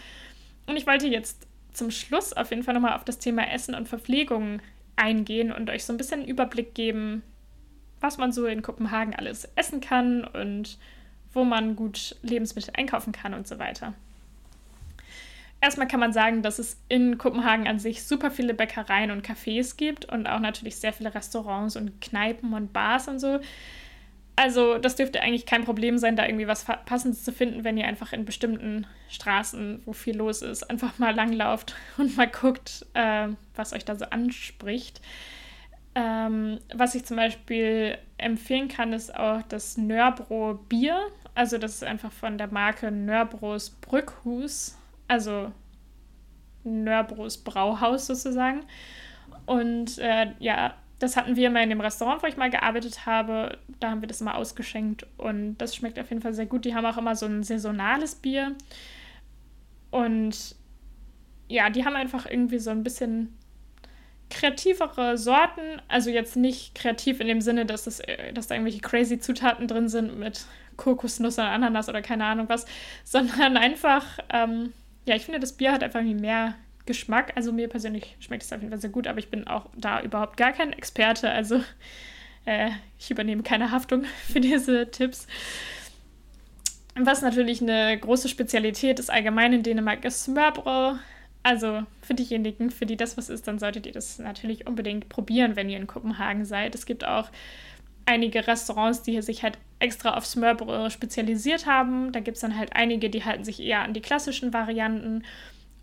Und ich wollte jetzt zum Schluss auf jeden Fall nochmal auf das Thema Essen und Verpflegung eingehen und euch so ein bisschen einen Überblick geben, was man so in Kopenhagen alles essen kann und wo man gut Lebensmittel einkaufen kann und so weiter. Erstmal kann man sagen, dass es in Kopenhagen an sich super viele Bäckereien und Cafés gibt und auch natürlich sehr viele Restaurants und Kneipen und Bars und so. Also das dürfte eigentlich kein Problem sein, da irgendwie was Passendes zu finden, wenn ihr einfach in bestimmten Straßen, wo viel los ist, einfach mal langlauft und mal guckt, äh, was euch da so anspricht. Ähm, was ich zum Beispiel empfehlen kann, ist auch das Nörbro Bier. Also das ist einfach von der Marke Nörbros Brückhus also Nörbros Brauhaus sozusagen. Und äh, ja, das hatten wir mal in dem Restaurant, wo ich mal gearbeitet habe. Da haben wir das immer ausgeschenkt und das schmeckt auf jeden Fall sehr gut. Die haben auch immer so ein saisonales Bier. Und ja, die haben einfach irgendwie so ein bisschen kreativere Sorten. Also jetzt nicht kreativ in dem Sinne, dass, das, äh, dass da irgendwelche crazy Zutaten drin sind mit Kokosnuss und Ananas oder keine Ahnung was, sondern einfach ähm, ja, ich finde, das Bier hat einfach mehr Geschmack. Also mir persönlich schmeckt es auf jeden Fall sehr gut, aber ich bin auch da überhaupt gar kein Experte. Also äh, ich übernehme keine Haftung für diese Tipps. Was natürlich eine große Spezialität ist allgemein in Dänemark ist Smørbrød. Also für diejenigen, für die das was ist, dann solltet ihr das natürlich unbedingt probieren, wenn ihr in Kopenhagen seid. Es gibt auch einige Restaurants, die sich halt extra auf Smørbrød spezialisiert haben. Da gibt es dann halt einige, die halten sich eher an die klassischen Varianten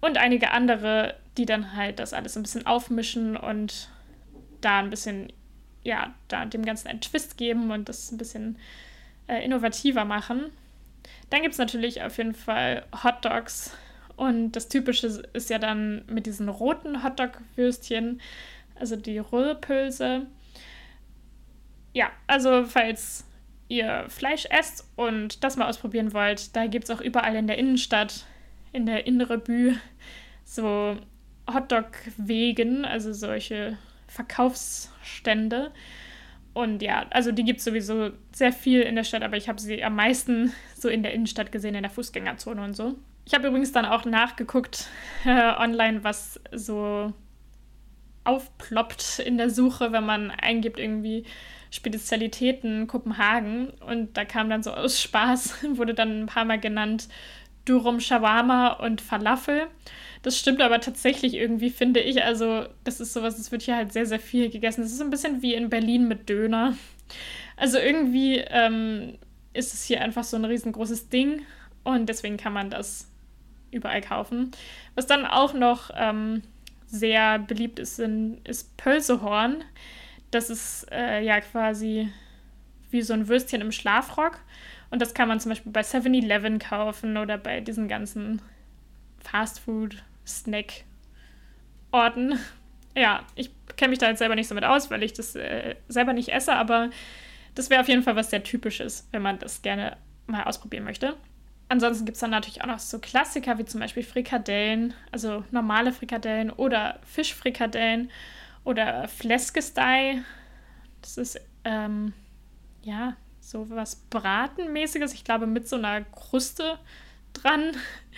und einige andere, die dann halt das alles ein bisschen aufmischen und da ein bisschen, ja, da dem Ganzen einen Twist geben und das ein bisschen äh, innovativer machen. Dann gibt es natürlich auf jeden Fall Hot Dogs und das Typische ist ja dann mit diesen roten Hotdog-Würstchen, also die Röhrpülse ja, also falls ihr Fleisch esst und das mal ausprobieren wollt, da gibt es auch überall in der Innenstadt, in der Innere Bü, so Hotdog-Wegen, also solche Verkaufsstände. Und ja, also die gibt es sowieso sehr viel in der Stadt, aber ich habe sie am meisten so in der Innenstadt gesehen, in der Fußgängerzone und so. Ich habe übrigens dann auch nachgeguckt äh, online, was so aufploppt in der Suche, wenn man eingibt irgendwie Spezialitäten Kopenhagen. Und da kam dann so aus Spaß, wurde dann ein paar Mal genannt Durum Shawarma und Falafel. Das stimmt aber tatsächlich irgendwie, finde ich. Also, das ist sowas, das wird hier halt sehr, sehr viel gegessen. Das ist ein bisschen wie in Berlin mit Döner. Also irgendwie ähm, ist es hier einfach so ein riesengroßes Ding und deswegen kann man das überall kaufen. Was dann auch noch ähm, sehr beliebt ist, sind, ist Pölsehorn. Das ist äh, ja quasi wie so ein Würstchen im Schlafrock. Und das kann man zum Beispiel bei 7-Eleven kaufen oder bei diesen ganzen Fastfood-Snack-Orten. Ja, ich kenne mich da jetzt selber nicht so mit aus, weil ich das äh, selber nicht esse, aber das wäre auf jeden Fall was sehr Typisches, wenn man das gerne mal ausprobieren möchte. Ansonsten gibt es dann natürlich auch noch so Klassiker wie zum Beispiel Frikadellen, also normale Frikadellen oder Fischfrikadellen oder Fleskestei. Das ist, ähm, ja, so was Bratenmäßiges, ich glaube mit so einer Kruste dran.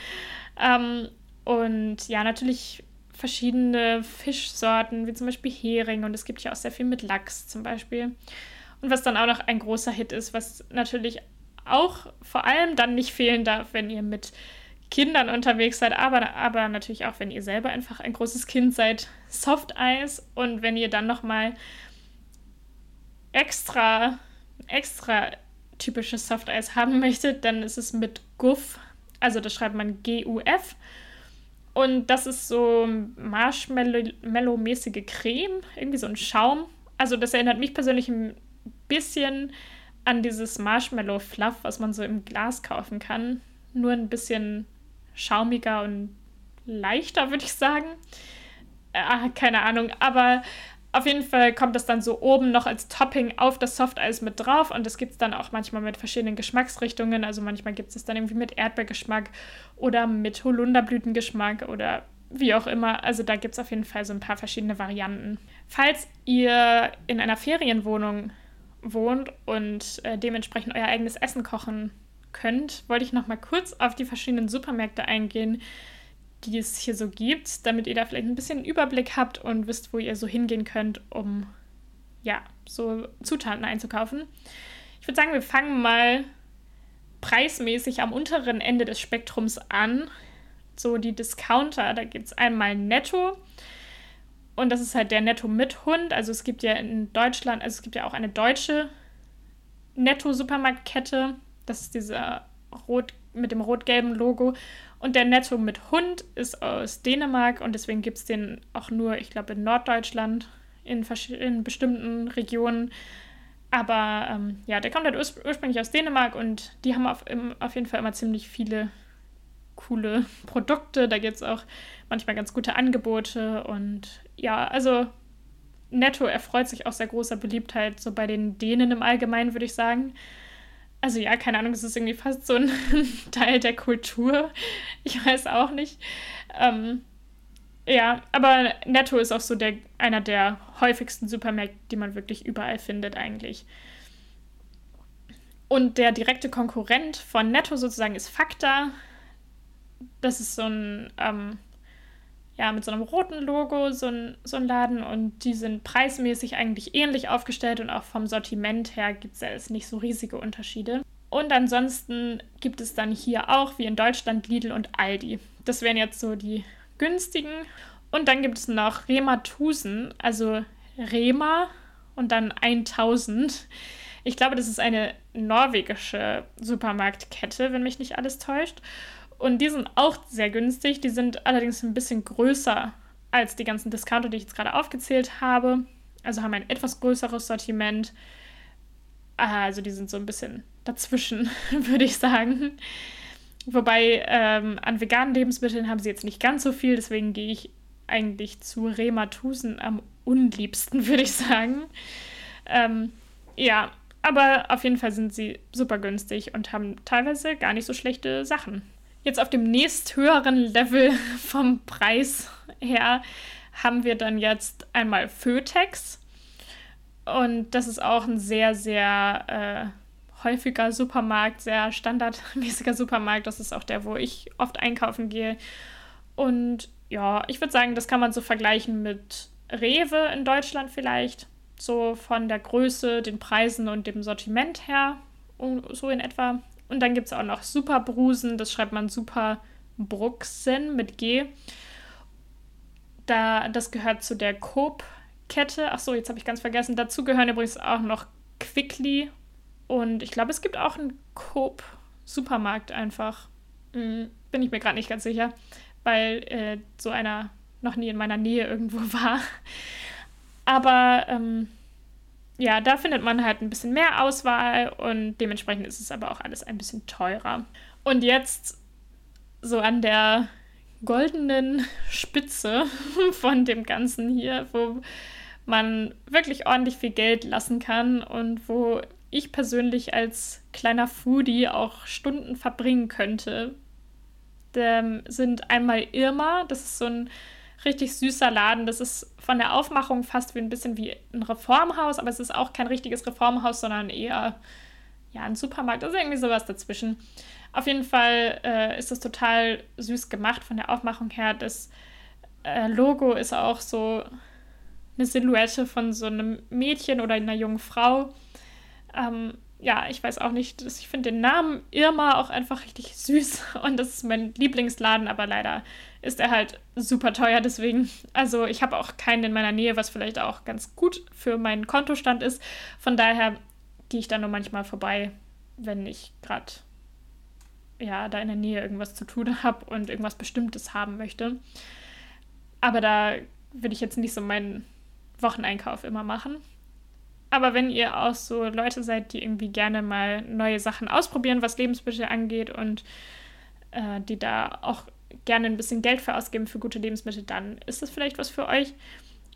ähm, und ja, natürlich verschiedene Fischsorten, wie zum Beispiel Hering und es gibt ja auch sehr viel mit Lachs zum Beispiel. Und was dann auch noch ein großer Hit ist, was natürlich auch vor allem dann nicht fehlen darf, wenn ihr mit Kindern unterwegs seid, aber, aber natürlich auch, wenn ihr selber einfach ein großes Kind seid, Soft Eis und wenn ihr dann nochmal extra, extra typisches Soft Eis haben möchtet, dann ist es mit Guff, also das schreibt man G-U-F und das ist so Marshmallow-mäßige Creme, irgendwie so ein Schaum. Also das erinnert mich persönlich ein bisschen an dieses Marshmallow Fluff, was man so im Glas kaufen kann. Nur ein bisschen schaumiger und leichter, würde ich sagen. Äh, keine Ahnung, aber auf jeden Fall kommt das dann so oben noch als Topping auf das Softeis mit drauf und das gibt es dann auch manchmal mit verschiedenen Geschmacksrichtungen. Also manchmal gibt es dann irgendwie mit Erdbeergeschmack oder mit Holunderblütengeschmack oder wie auch immer. Also da gibt es auf jeden Fall so ein paar verschiedene Varianten. Falls ihr in einer Ferienwohnung wohnt und äh, dementsprechend euer eigenes Essen kochen könnt, wollte ich noch mal kurz auf die verschiedenen Supermärkte eingehen, die es hier so gibt, damit ihr da vielleicht ein bisschen Überblick habt und wisst, wo ihr so hingehen könnt, um ja, so Zutaten einzukaufen. Ich würde sagen, wir fangen mal preismäßig am unteren Ende des Spektrums an. So die Discounter, da gibt es einmal Netto. Und das ist halt der Netto mit Hund. Also es gibt ja in Deutschland, also es gibt ja auch eine deutsche Netto-Supermarktkette. Das ist dieser rot mit dem rot-gelben Logo. Und der Netto mit Hund ist aus Dänemark und deswegen gibt es den auch nur, ich glaube, in Norddeutschland, in, in bestimmten Regionen. Aber ähm, ja, der kommt halt urs ursprünglich aus Dänemark und die haben auf, im, auf jeden Fall immer ziemlich viele coole Produkte. Da gibt es auch manchmal ganz gute Angebote. Und ja, also Netto erfreut sich auch sehr großer Beliebtheit, so bei den Dänen im Allgemeinen, würde ich sagen. Also ja, keine Ahnung, es ist irgendwie fast so ein Teil der Kultur. Ich weiß auch nicht. Ähm, ja, aber Netto ist auch so der, einer der häufigsten Supermärkte, die man wirklich überall findet eigentlich. Und der direkte Konkurrent von Netto sozusagen ist Fakta. Das ist so ein, ähm, ja, mit so einem roten Logo, so ein, so ein Laden. Und die sind preismäßig eigentlich ähnlich aufgestellt und auch vom Sortiment her gibt es ja jetzt nicht so riesige Unterschiede. Und ansonsten gibt es dann hier auch, wie in Deutschland, Lidl und Aldi. Das wären jetzt so die günstigen. Und dann gibt es noch Rema 1000, also Rema und dann 1000. Ich glaube, das ist eine norwegische Supermarktkette, wenn mich nicht alles täuscht. Und die sind auch sehr günstig. Die sind allerdings ein bisschen größer als die ganzen Discounter, die ich jetzt gerade aufgezählt habe. Also haben ein etwas größeres Sortiment. Also die sind so ein bisschen dazwischen, würde ich sagen. Wobei ähm, an veganen Lebensmitteln haben sie jetzt nicht ganz so viel, deswegen gehe ich eigentlich zu Rema 1000 am unliebsten, würde ich sagen. Ähm, ja, aber auf jeden Fall sind sie super günstig und haben teilweise gar nicht so schlechte Sachen. Jetzt auf dem nächsthöheren Level vom Preis her haben wir dann jetzt einmal Fötex. Und das ist auch ein sehr, sehr äh, häufiger Supermarkt, sehr standardmäßiger Supermarkt. Das ist auch der, wo ich oft einkaufen gehe. Und ja, ich würde sagen, das kann man so vergleichen mit Rewe in Deutschland vielleicht. So von der Größe, den Preisen und dem Sortiment her. So in etwa. Und dann gibt es auch noch Superbrusen. Das schreibt man Superbruxen mit G. Da, das gehört zu der Coop-Kette. Achso, jetzt habe ich ganz vergessen. Dazu gehören übrigens auch noch Quickly und ich glaube, es gibt auch einen Coop-Supermarkt einfach. Hm, bin ich mir gerade nicht ganz sicher, weil äh, so einer noch nie in meiner Nähe irgendwo war. Aber ähm, ja, da findet man halt ein bisschen mehr Auswahl und dementsprechend ist es aber auch alles ein bisschen teurer. Und jetzt so an der goldenen Spitze von dem Ganzen hier, wo man wirklich ordentlich viel Geld lassen kann und wo ich persönlich als kleiner Foodie auch Stunden verbringen könnte, sind einmal Irma. Das ist so ein richtig süßer Laden. Das ist von der Aufmachung fast wie ein bisschen wie ein Reformhaus, aber es ist auch kein richtiges Reformhaus, sondern eher ja, ein Supermarkt. Ist irgendwie sowas dazwischen. Auf jeden Fall äh, ist das total süß gemacht von der Aufmachung her. Das äh, Logo ist auch so eine Silhouette von so einem Mädchen oder einer jungen Frau. Ähm, ja, ich weiß auch nicht, ich finde den Namen Irma auch einfach richtig süß und das ist mein Lieblingsladen, aber leider ist er halt super teuer, deswegen, also ich habe auch keinen in meiner Nähe, was vielleicht auch ganz gut für meinen Kontostand ist. Von daher gehe ich da nur manchmal vorbei, wenn ich gerade ja, da in der Nähe irgendwas zu tun habe und irgendwas Bestimmtes haben möchte. Aber da würde ich jetzt nicht so meinen Wocheneinkauf immer machen. Aber wenn ihr auch so Leute seid, die irgendwie gerne mal neue Sachen ausprobieren, was Lebensmittel angeht und äh, die da auch gerne ein bisschen Geld für ausgeben für gute Lebensmittel, dann ist das vielleicht was für euch.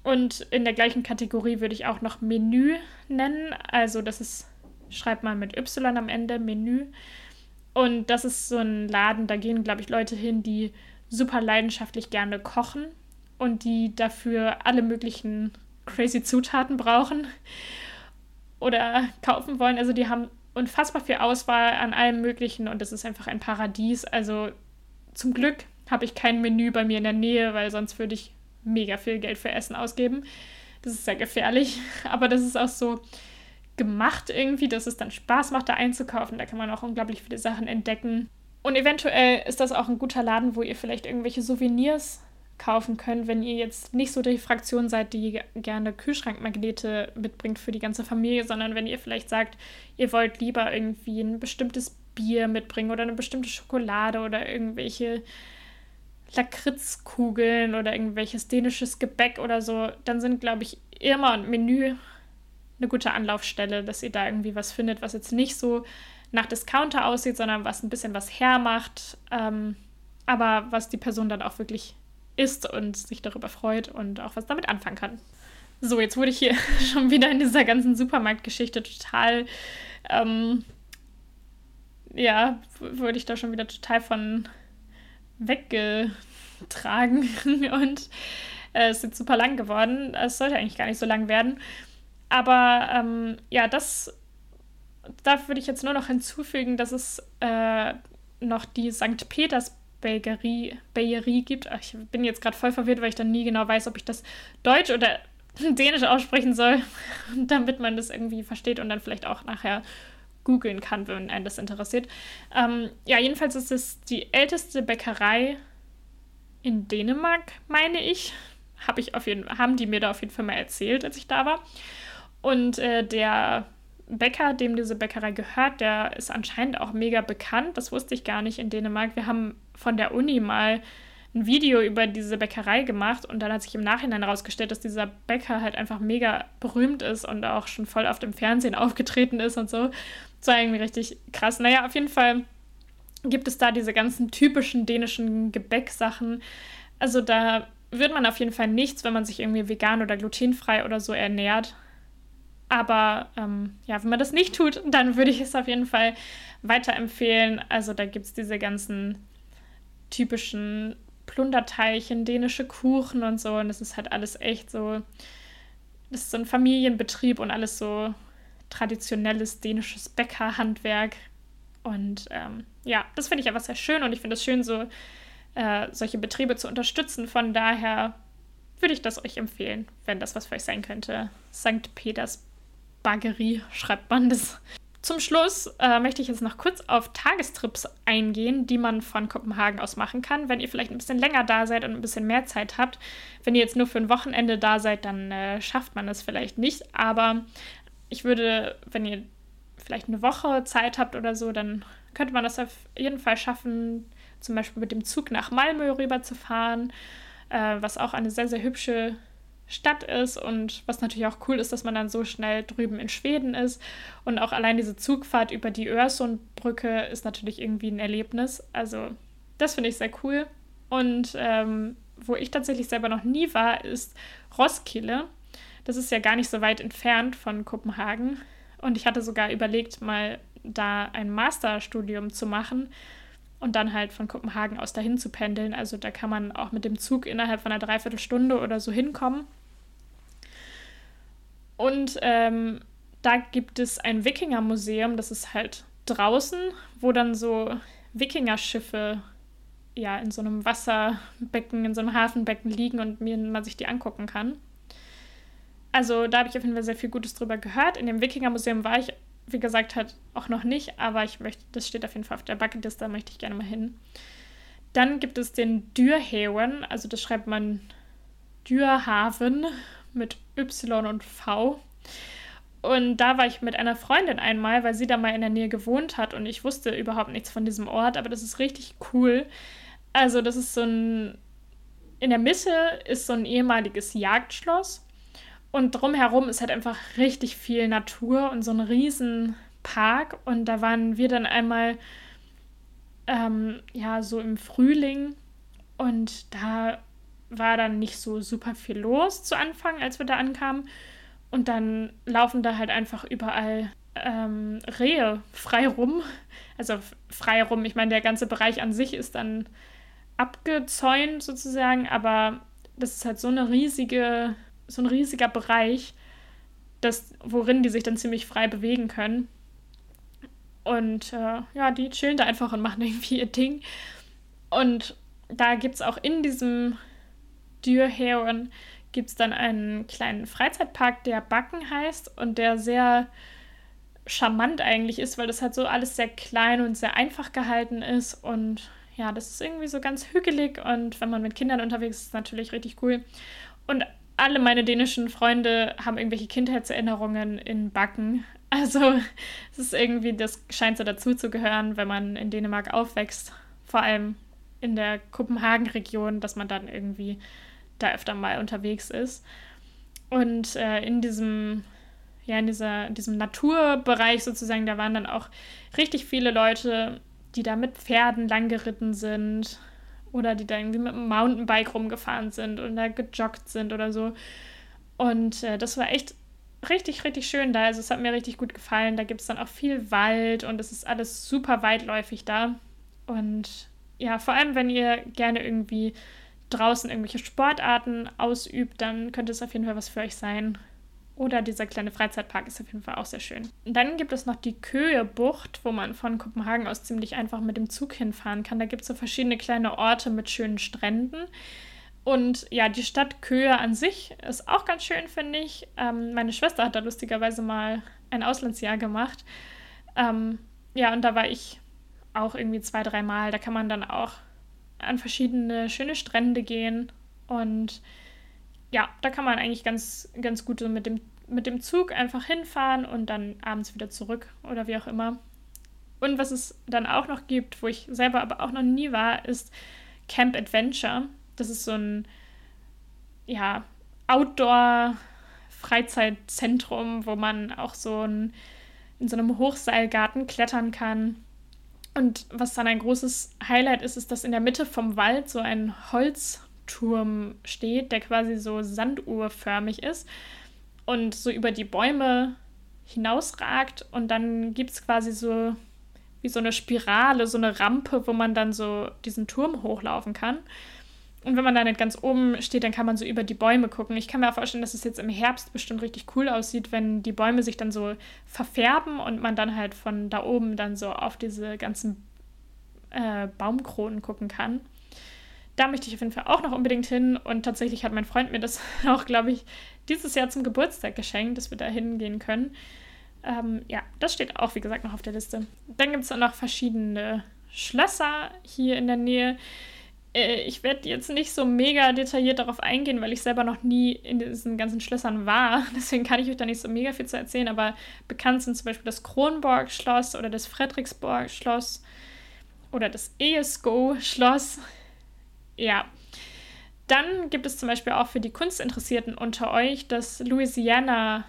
Und in der gleichen Kategorie würde ich auch noch Menü nennen. Also das ist, schreibt man mit Y am Ende, Menü. Und das ist so ein Laden, da gehen, glaube ich, Leute hin, die super leidenschaftlich gerne kochen und die dafür alle möglichen crazy Zutaten brauchen oder kaufen wollen. Also die haben unfassbar viel Auswahl an allem Möglichen und es ist einfach ein Paradies. Also zum Glück habe ich kein Menü bei mir in der Nähe, weil sonst würde ich mega viel Geld für Essen ausgeben. Das ist sehr gefährlich, aber das ist auch so gemacht irgendwie, dass es dann Spaß macht, da einzukaufen. Da kann man auch unglaublich viele Sachen entdecken. Und eventuell ist das auch ein guter Laden, wo ihr vielleicht irgendwelche Souvenirs kaufen könnt, wenn ihr jetzt nicht so die Fraktion seid, die gerne Kühlschrankmagnete mitbringt für die ganze Familie, sondern wenn ihr vielleicht sagt, ihr wollt lieber irgendwie ein bestimmtes Bier mitbringen oder eine bestimmte Schokolade oder irgendwelche Lakritzkugeln oder irgendwelches dänisches Gebäck oder so, dann sind, glaube ich, Irma und Menü eine gute Anlaufstelle, dass ihr da irgendwie was findet, was jetzt nicht so nach Discounter aussieht, sondern was ein bisschen was hermacht, ähm, aber was die Person dann auch wirklich isst und sich darüber freut und auch was damit anfangen kann. So, jetzt wurde ich hier schon wieder in dieser ganzen Supermarktgeschichte total, ähm, ja, wurde ich da schon wieder total von weggetragen und äh, es ist jetzt super lang geworden. Es sollte eigentlich gar nicht so lang werden. Aber ähm, ja, das, da würde ich jetzt nur noch hinzufügen, dass es äh, noch die St. Peters Bayerie gibt. Ich bin jetzt gerade voll verwirrt, weil ich dann nie genau weiß, ob ich das Deutsch oder Dänisch aussprechen soll, damit man das irgendwie versteht und dann vielleicht auch nachher googeln kann, wenn einen das interessiert. Ähm, ja, jedenfalls ist es die älteste Bäckerei in Dänemark, meine ich. Hab ich auf jeden, haben die mir da auf jeden Fall mal erzählt, als ich da war. Und äh, der Bäcker, dem diese Bäckerei gehört, der ist anscheinend auch mega bekannt. Das wusste ich gar nicht in Dänemark. Wir haben von der Uni mal ein Video über diese Bäckerei gemacht und dann hat sich im Nachhinein herausgestellt, dass dieser Bäcker halt einfach mega berühmt ist und auch schon voll auf dem Fernsehen aufgetreten ist und so. Das war irgendwie richtig krass. Naja, auf jeden Fall gibt es da diese ganzen typischen dänischen Gebäcksachen. Also da wird man auf jeden Fall nichts, wenn man sich irgendwie vegan oder glutenfrei oder so ernährt. Aber ähm, ja, wenn man das nicht tut, dann würde ich es auf jeden Fall weiterempfehlen. Also da gibt es diese ganzen typischen Plunderteilchen, dänische Kuchen und so. Und das ist halt alles echt so, das ist so ein Familienbetrieb und alles so traditionelles dänisches Bäckerhandwerk. Und ähm, ja, das finde ich einfach sehr schön und ich finde es schön, so äh, solche Betriebe zu unterstützen. Von daher würde ich das euch empfehlen, wenn das was für euch sein könnte. St. Peters Baggerie schreibt man das. Zum Schluss äh, möchte ich jetzt noch kurz auf Tagestrips eingehen, die man von Kopenhagen aus machen kann, wenn ihr vielleicht ein bisschen länger da seid und ein bisschen mehr Zeit habt. Wenn ihr jetzt nur für ein Wochenende da seid, dann äh, schafft man das vielleicht nicht. Aber ich würde, wenn ihr vielleicht eine Woche Zeit habt oder so, dann könnte man das auf jeden Fall schaffen, zum Beispiel mit dem Zug nach Malmö rüber zu fahren, äh, was auch eine sehr, sehr hübsche Stadt ist und was natürlich auch cool ist, dass man dann so schnell drüben in Schweden ist. Und auch allein diese Zugfahrt über die Öresundbrücke ist natürlich irgendwie ein Erlebnis. Also das finde ich sehr cool. Und ähm, wo ich tatsächlich selber noch nie war, ist Roskilde. Das ist ja gar nicht so weit entfernt von Kopenhagen. Und ich hatte sogar überlegt, mal da ein Masterstudium zu machen und dann halt von Kopenhagen aus dahin zu pendeln. Also da kann man auch mit dem Zug innerhalb von einer Dreiviertelstunde oder so hinkommen. Und ähm, da gibt es ein Wikingermuseum, das ist halt draußen, wo dann so Wikingerschiffe ja in so einem Wasserbecken, in so einem Hafenbecken liegen und man sich die angucken kann. Also da habe ich auf jeden Fall sehr viel Gutes drüber gehört. In dem Wikingermuseum war ich, wie gesagt, halt auch noch nicht, aber ich möchte, das steht auf jeden Fall auf der Bucketlist, da möchte ich gerne mal hin. Dann gibt es den Dürhaven, also das schreibt man Dürhaven mit Y und V. Und da war ich mit einer Freundin einmal, weil sie da mal in der Nähe gewohnt hat und ich wusste überhaupt nichts von diesem Ort, aber das ist richtig cool. Also, das ist so ein. In der Mitte ist so ein ehemaliges Jagdschloss und drumherum ist halt einfach richtig viel Natur und so ein riesen Park. Und da waren wir dann einmal, ähm, ja, so im Frühling und da war dann nicht so super viel los zu Anfang, als wir da ankamen. Und dann laufen da halt einfach überall ähm, Rehe frei rum. Also frei rum. Ich meine, der ganze Bereich an sich ist dann abgezäunt sozusagen, aber das ist halt so eine riesige, so ein riesiger Bereich, das, worin die sich dann ziemlich frei bewegen können. Und äh, ja, die chillen da einfach und machen irgendwie ihr Ding. Und da gibt es auch in diesem Dürheron gibt es dann einen kleinen Freizeitpark, der Backen heißt und der sehr charmant eigentlich ist, weil das halt so alles sehr klein und sehr einfach gehalten ist und ja, das ist irgendwie so ganz hügelig und wenn man mit Kindern unterwegs ist, ist natürlich richtig cool. Und alle meine dänischen Freunde haben irgendwelche Kindheitserinnerungen in Backen. Also es ist irgendwie, das scheint so dazu zu gehören, wenn man in Dänemark aufwächst. Vor allem in der Kopenhagen-Region, dass man dann irgendwie da öfter mal unterwegs ist. Und äh, in diesem, ja, in dieser, in diesem Naturbereich sozusagen, da waren dann auch richtig viele Leute, die da mit Pferden langgeritten sind oder die da irgendwie mit dem Mountainbike rumgefahren sind und da gejoggt sind oder so. Und äh, das war echt richtig, richtig schön da. Also es hat mir richtig gut gefallen. Da gibt es dann auch viel Wald und es ist alles super weitläufig da. Und ja, vor allem, wenn ihr gerne irgendwie draußen irgendwelche Sportarten ausübt, dann könnte es auf jeden Fall was für euch sein. Oder dieser kleine Freizeitpark ist auf jeden Fall auch sehr schön. Dann gibt es noch die Köhe-Bucht, wo man von Kopenhagen aus ziemlich einfach mit dem Zug hinfahren kann. Da gibt es so verschiedene kleine Orte mit schönen Stränden. Und ja, die Stadt Köhe an sich ist auch ganz schön, finde ich. Ähm, meine Schwester hat da lustigerweise mal ein Auslandsjahr gemacht. Ähm, ja, und da war ich auch irgendwie zwei, dreimal. Da kann man dann auch an verschiedene schöne Strände gehen und ja, da kann man eigentlich ganz, ganz gut so mit dem, mit dem Zug einfach hinfahren und dann abends wieder zurück oder wie auch immer. Und was es dann auch noch gibt, wo ich selber aber auch noch nie war, ist Camp Adventure. Das ist so ein, ja, Outdoor-Freizeitzentrum, wo man auch so ein, in so einem Hochseilgarten klettern kann. Und was dann ein großes Highlight ist, ist, dass in der Mitte vom Wald so ein Holz Turm steht, der quasi so sanduhrförmig ist und so über die Bäume hinausragt. Und dann gibt es quasi so wie so eine Spirale, so eine Rampe, wo man dann so diesen Turm hochlaufen kann. Und wenn man da nicht ganz oben steht, dann kann man so über die Bäume gucken. Ich kann mir auch vorstellen, dass es jetzt im Herbst bestimmt richtig cool aussieht, wenn die Bäume sich dann so verfärben und man dann halt von da oben dann so auf diese ganzen äh, Baumkronen gucken kann da möchte ich auf jeden Fall auch noch unbedingt hin. Und tatsächlich hat mein Freund mir das auch, glaube ich, dieses Jahr zum Geburtstag geschenkt, dass wir da hingehen können. Ähm, ja, das steht auch, wie gesagt, noch auf der Liste. Dann gibt es noch verschiedene Schlösser hier in der Nähe. Äh, ich werde jetzt nicht so mega detailliert darauf eingehen, weil ich selber noch nie in diesen ganzen Schlössern war. Deswegen kann ich euch da nicht so mega viel zu erzählen. Aber bekannt sind zum Beispiel das Kronborg-Schloss oder das Frederiksborg-Schloss oder das Esko-Schloss. Ja. Dann gibt es zum Beispiel auch für die Kunstinteressierten unter euch das Louisiana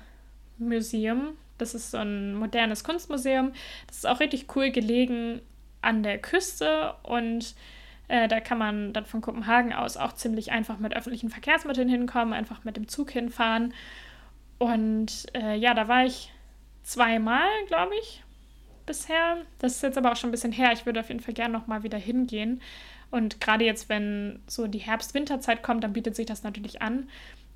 Museum. Das ist so ein modernes Kunstmuseum. Das ist auch richtig cool gelegen an der Küste und äh, da kann man dann von Kopenhagen aus auch ziemlich einfach mit öffentlichen Verkehrsmitteln hinkommen, einfach mit dem Zug hinfahren. Und äh, ja, da war ich zweimal, glaube ich, bisher. Das ist jetzt aber auch schon ein bisschen her. Ich würde auf jeden Fall gerne nochmal wieder hingehen. Und gerade jetzt, wenn so die Herbst-Winterzeit kommt, dann bietet sich das natürlich an.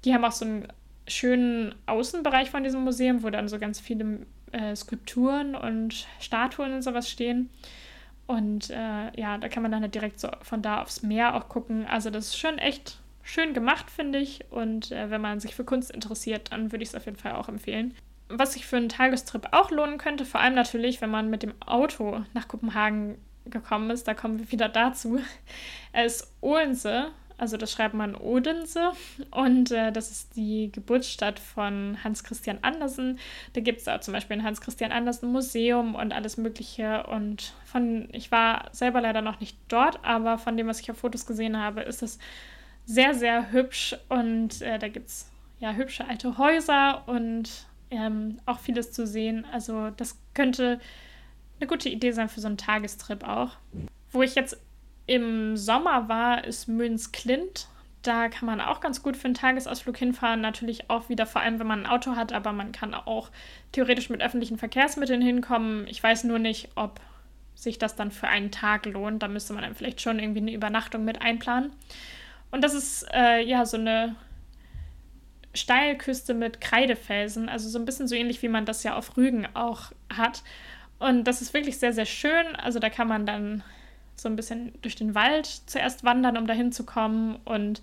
Die haben auch so einen schönen Außenbereich von diesem Museum, wo dann so ganz viele äh, Skulpturen und Statuen und sowas stehen. Und äh, ja, da kann man dann halt direkt so von da aufs Meer auch gucken. Also das ist schon echt schön gemacht, finde ich. Und äh, wenn man sich für Kunst interessiert, dann würde ich es auf jeden Fall auch empfehlen. Was sich für einen Tagestrip auch lohnen könnte, vor allem natürlich, wenn man mit dem Auto nach Kopenhagen gekommen ist, da kommen wir wieder dazu, ist Odense, also das schreibt man Odense und äh, das ist die Geburtsstadt von Hans Christian Andersen. Da gibt es auch zum Beispiel ein Hans Christian Andersen Museum und alles Mögliche und von, ich war selber leider noch nicht dort, aber von dem, was ich auf Fotos gesehen habe, ist es sehr, sehr hübsch und äh, da gibt es ja hübsche alte Häuser und ähm, auch vieles zu sehen. Also das könnte eine gute Idee sein für so einen Tagestrip auch. Wo ich jetzt im Sommer war, ist Möns Klint. Da kann man auch ganz gut für einen Tagesausflug hinfahren. Natürlich auch wieder, vor allem wenn man ein Auto hat, aber man kann auch theoretisch mit öffentlichen Verkehrsmitteln hinkommen. Ich weiß nur nicht, ob sich das dann für einen Tag lohnt. Da müsste man dann vielleicht schon irgendwie eine Übernachtung mit einplanen. Und das ist äh, ja so eine Steilküste mit Kreidefelsen, also so ein bisschen so ähnlich wie man das ja auf Rügen auch hat. Und das ist wirklich sehr, sehr schön. Also da kann man dann so ein bisschen durch den Wald zuerst wandern, um dahin zu kommen. Und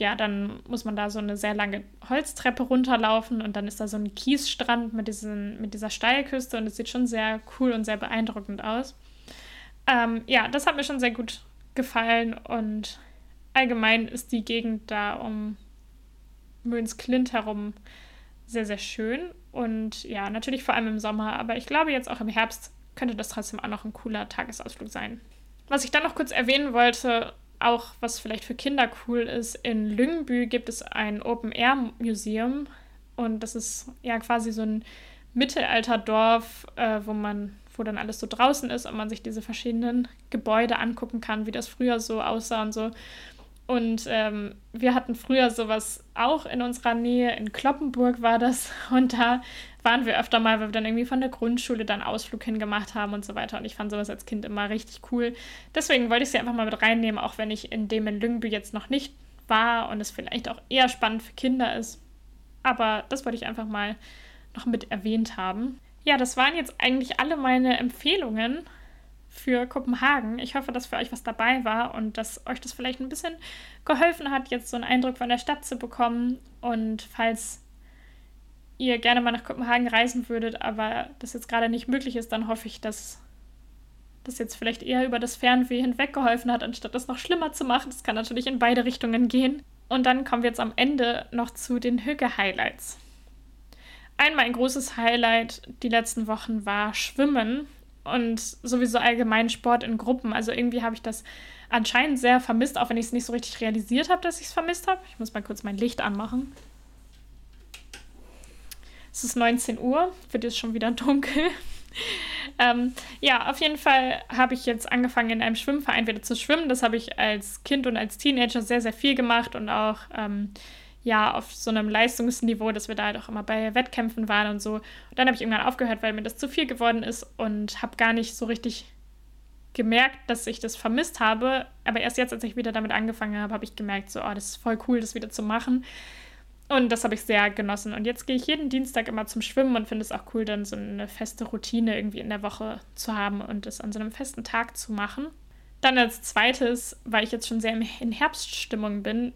ja, dann muss man da so eine sehr lange Holztreppe runterlaufen und dann ist da so ein Kiesstrand mit, diesen, mit dieser Steilküste und es sieht schon sehr cool und sehr beeindruckend aus. Ähm, ja, das hat mir schon sehr gut gefallen und allgemein ist die Gegend da um Möns Klint herum sehr, sehr schön und ja, natürlich vor allem im Sommer, aber ich glaube jetzt auch im Herbst könnte das trotzdem auch noch ein cooler Tagesausflug sein. Was ich dann noch kurz erwähnen wollte, auch was vielleicht für Kinder cool ist, in Lüngbü gibt es ein Open-Air-Museum und das ist ja quasi so ein Mittelalterdorf, äh, wo man, wo dann alles so draußen ist und man sich diese verschiedenen Gebäude angucken kann, wie das früher so aussah und so. Und ähm, wir hatten früher sowas auch in unserer Nähe, in Kloppenburg war das. Und da waren wir öfter mal, weil wir dann irgendwie von der Grundschule dann Ausflug hingemacht haben und so weiter. Und ich fand sowas als Kind immer richtig cool. Deswegen wollte ich sie einfach mal mit reinnehmen, auch wenn ich in dem in Lüngby jetzt noch nicht war und es vielleicht auch eher spannend für Kinder ist. Aber das wollte ich einfach mal noch mit erwähnt haben. Ja, das waren jetzt eigentlich alle meine Empfehlungen für Kopenhagen. Ich hoffe, dass für euch was dabei war und dass euch das vielleicht ein bisschen geholfen hat, jetzt so einen Eindruck von der Stadt zu bekommen. Und falls ihr gerne mal nach Kopenhagen reisen würdet, aber das jetzt gerade nicht möglich ist, dann hoffe ich, dass das jetzt vielleicht eher über das Fernweh hinweg geholfen hat, anstatt das noch schlimmer zu machen. Das kann natürlich in beide Richtungen gehen. Und dann kommen wir jetzt am Ende noch zu den Hüge-Highlights. Einmal ein großes Highlight die letzten Wochen war Schwimmen und sowieso allgemein Sport in Gruppen. Also irgendwie habe ich das anscheinend sehr vermisst, auch wenn ich es nicht so richtig realisiert habe, dass ich es vermisst habe. Ich muss mal kurz mein Licht anmachen. Es ist 19 Uhr, wird jetzt schon wieder dunkel. ähm, ja, auf jeden Fall habe ich jetzt angefangen, in einem Schwimmverein wieder zu schwimmen. Das habe ich als Kind und als Teenager sehr, sehr viel gemacht und auch ähm, ja auf so einem Leistungsniveau, dass wir da auch immer bei Wettkämpfen waren und so. Und dann habe ich irgendwann aufgehört, weil mir das zu viel geworden ist und habe gar nicht so richtig gemerkt, dass ich das vermisst habe. Aber erst jetzt, als ich wieder damit angefangen habe, habe ich gemerkt, so, oh, das ist voll cool, das wieder zu machen. Und das habe ich sehr genossen. Und jetzt gehe ich jeden Dienstag immer zum Schwimmen und finde es auch cool, dann so eine feste Routine irgendwie in der Woche zu haben und das an so einem festen Tag zu machen. Dann als zweites, weil ich jetzt schon sehr in Herbststimmung bin,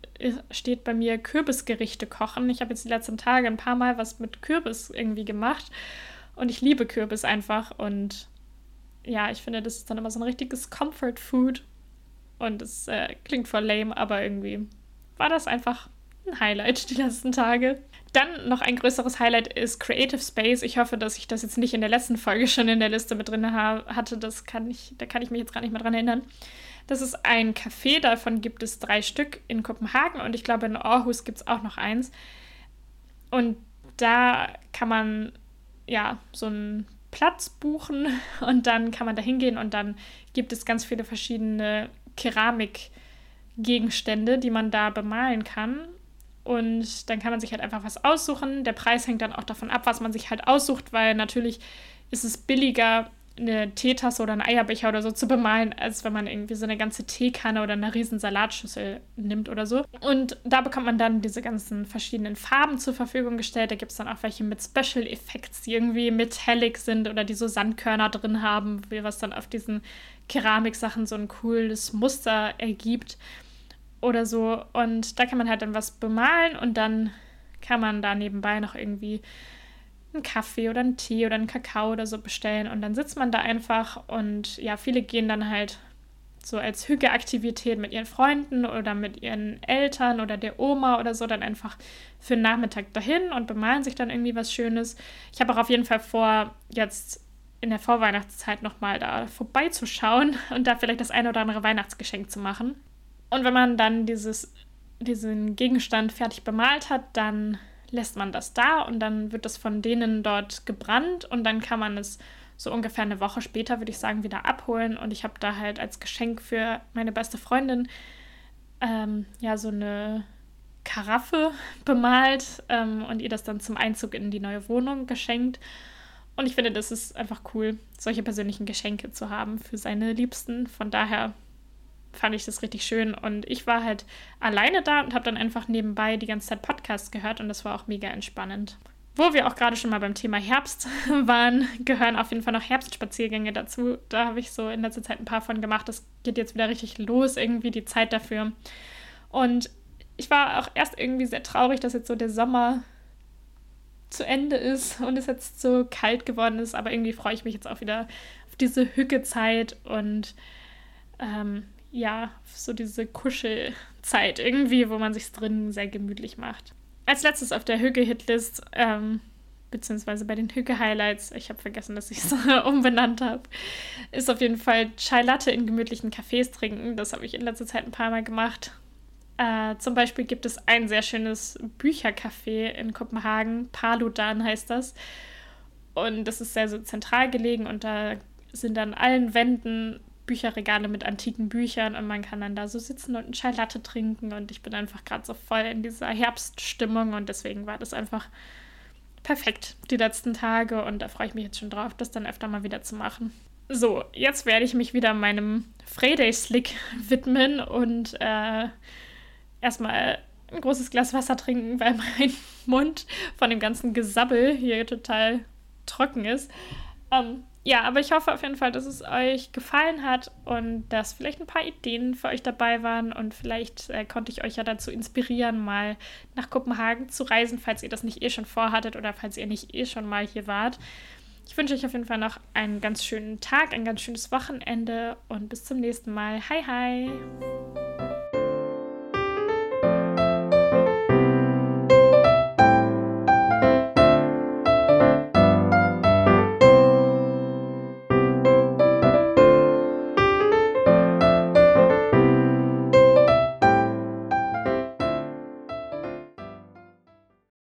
steht bei mir Kürbisgerichte kochen. Ich habe jetzt die letzten Tage ein paar Mal was mit Kürbis irgendwie gemacht und ich liebe Kürbis einfach und ja, ich finde, das ist dann immer so ein richtiges Comfort Food und es äh, klingt voll lame, aber irgendwie war das einfach ein Highlight die letzten Tage. Dann noch ein größeres Highlight ist Creative Space. Ich hoffe, dass ich das jetzt nicht in der letzten Folge schon in der Liste mit drin hatte. Das kann ich, da kann ich mich jetzt gar nicht mehr dran erinnern. Das ist ein Café, davon gibt es drei Stück in Kopenhagen und ich glaube in Aarhus gibt es auch noch eins. Und da kann man ja so einen Platz buchen und dann kann man da hingehen und dann gibt es ganz viele verschiedene Keramikgegenstände, die man da bemalen kann. Und dann kann man sich halt einfach was aussuchen. Der Preis hängt dann auch davon ab, was man sich halt aussucht, weil natürlich ist es billiger, eine Teetasse oder einen Eierbecher oder so zu bemalen, als wenn man irgendwie so eine ganze Teekanne oder eine riesen Salatschüssel nimmt oder so. Und da bekommt man dann diese ganzen verschiedenen Farben zur Verfügung gestellt. Da gibt es dann auch welche mit Special Effects, die irgendwie metallic sind oder die so Sandkörner drin haben, was dann auf diesen Keramiksachen so ein cooles Muster ergibt oder so. Und da kann man halt dann was bemalen und dann kann man da nebenbei noch irgendwie einen Kaffee oder einen Tee oder einen Kakao oder so bestellen. Und dann sitzt man da einfach und ja, viele gehen dann halt so als Hügeaktivität mit ihren Freunden oder mit ihren Eltern oder der Oma oder so dann einfach für den Nachmittag dahin und bemalen sich dann irgendwie was Schönes. Ich habe auch auf jeden Fall vor, jetzt in der Vorweihnachtszeit nochmal da vorbeizuschauen und da vielleicht das eine oder andere Weihnachtsgeschenk zu machen. Und wenn man dann dieses, diesen Gegenstand fertig bemalt hat, dann lässt man das da und dann wird das von denen dort gebrannt und dann kann man es so ungefähr eine Woche später, würde ich sagen, wieder abholen. Und ich habe da halt als Geschenk für meine beste Freundin ähm, ja so eine Karaffe bemalt ähm, und ihr das dann zum Einzug in die neue Wohnung geschenkt. Und ich finde, das ist einfach cool, solche persönlichen Geschenke zu haben für seine Liebsten. Von daher fand ich das richtig schön. Und ich war halt alleine da und habe dann einfach nebenbei die ganze Zeit Podcasts gehört und das war auch mega entspannend. Wo wir auch gerade schon mal beim Thema Herbst waren, gehören auf jeden Fall noch Herbstspaziergänge dazu. Da habe ich so in letzter Zeit ein paar von gemacht. Das geht jetzt wieder richtig los, irgendwie die Zeit dafür. Und ich war auch erst irgendwie sehr traurig, dass jetzt so der Sommer zu Ende ist und es jetzt so kalt geworden ist. Aber irgendwie freue ich mich jetzt auch wieder auf diese Hückezeit und ähm, ja, so diese Kuschelzeit irgendwie, wo man sich drin sehr gemütlich macht. Als letztes auf der Hüge-Hitlist, ähm, beziehungsweise bei den Hüge-Highlights, ich habe vergessen, dass ich es umbenannt habe, ist auf jeden Fall Chai Latte in gemütlichen Cafés trinken. Das habe ich in letzter Zeit ein paar Mal gemacht. Äh, zum Beispiel gibt es ein sehr schönes Büchercafé in Kopenhagen, Paludan heißt das. Und das ist sehr so zentral gelegen und da sind an allen Wänden Bücherregale mit antiken Büchern und man kann dann da so sitzen und einen Chai Latte trinken und ich bin einfach gerade so voll in dieser Herbststimmung und deswegen war das einfach perfekt die letzten Tage und da freue ich mich jetzt schon drauf, das dann öfter mal wieder zu machen. So, jetzt werde ich mich wieder meinem Friday Slick widmen und äh, erstmal ein großes Glas Wasser trinken, weil mein Mund von dem ganzen Gesabbel hier total trocken ist. Ähm, ja, aber ich hoffe auf jeden Fall, dass es euch gefallen hat und dass vielleicht ein paar Ideen für euch dabei waren und vielleicht äh, konnte ich euch ja dazu inspirieren, mal nach Kopenhagen zu reisen, falls ihr das nicht eh schon vorhattet oder falls ihr nicht eh schon mal hier wart. Ich wünsche euch auf jeden Fall noch einen ganz schönen Tag, ein ganz schönes Wochenende und bis zum nächsten Mal. Hi, hi!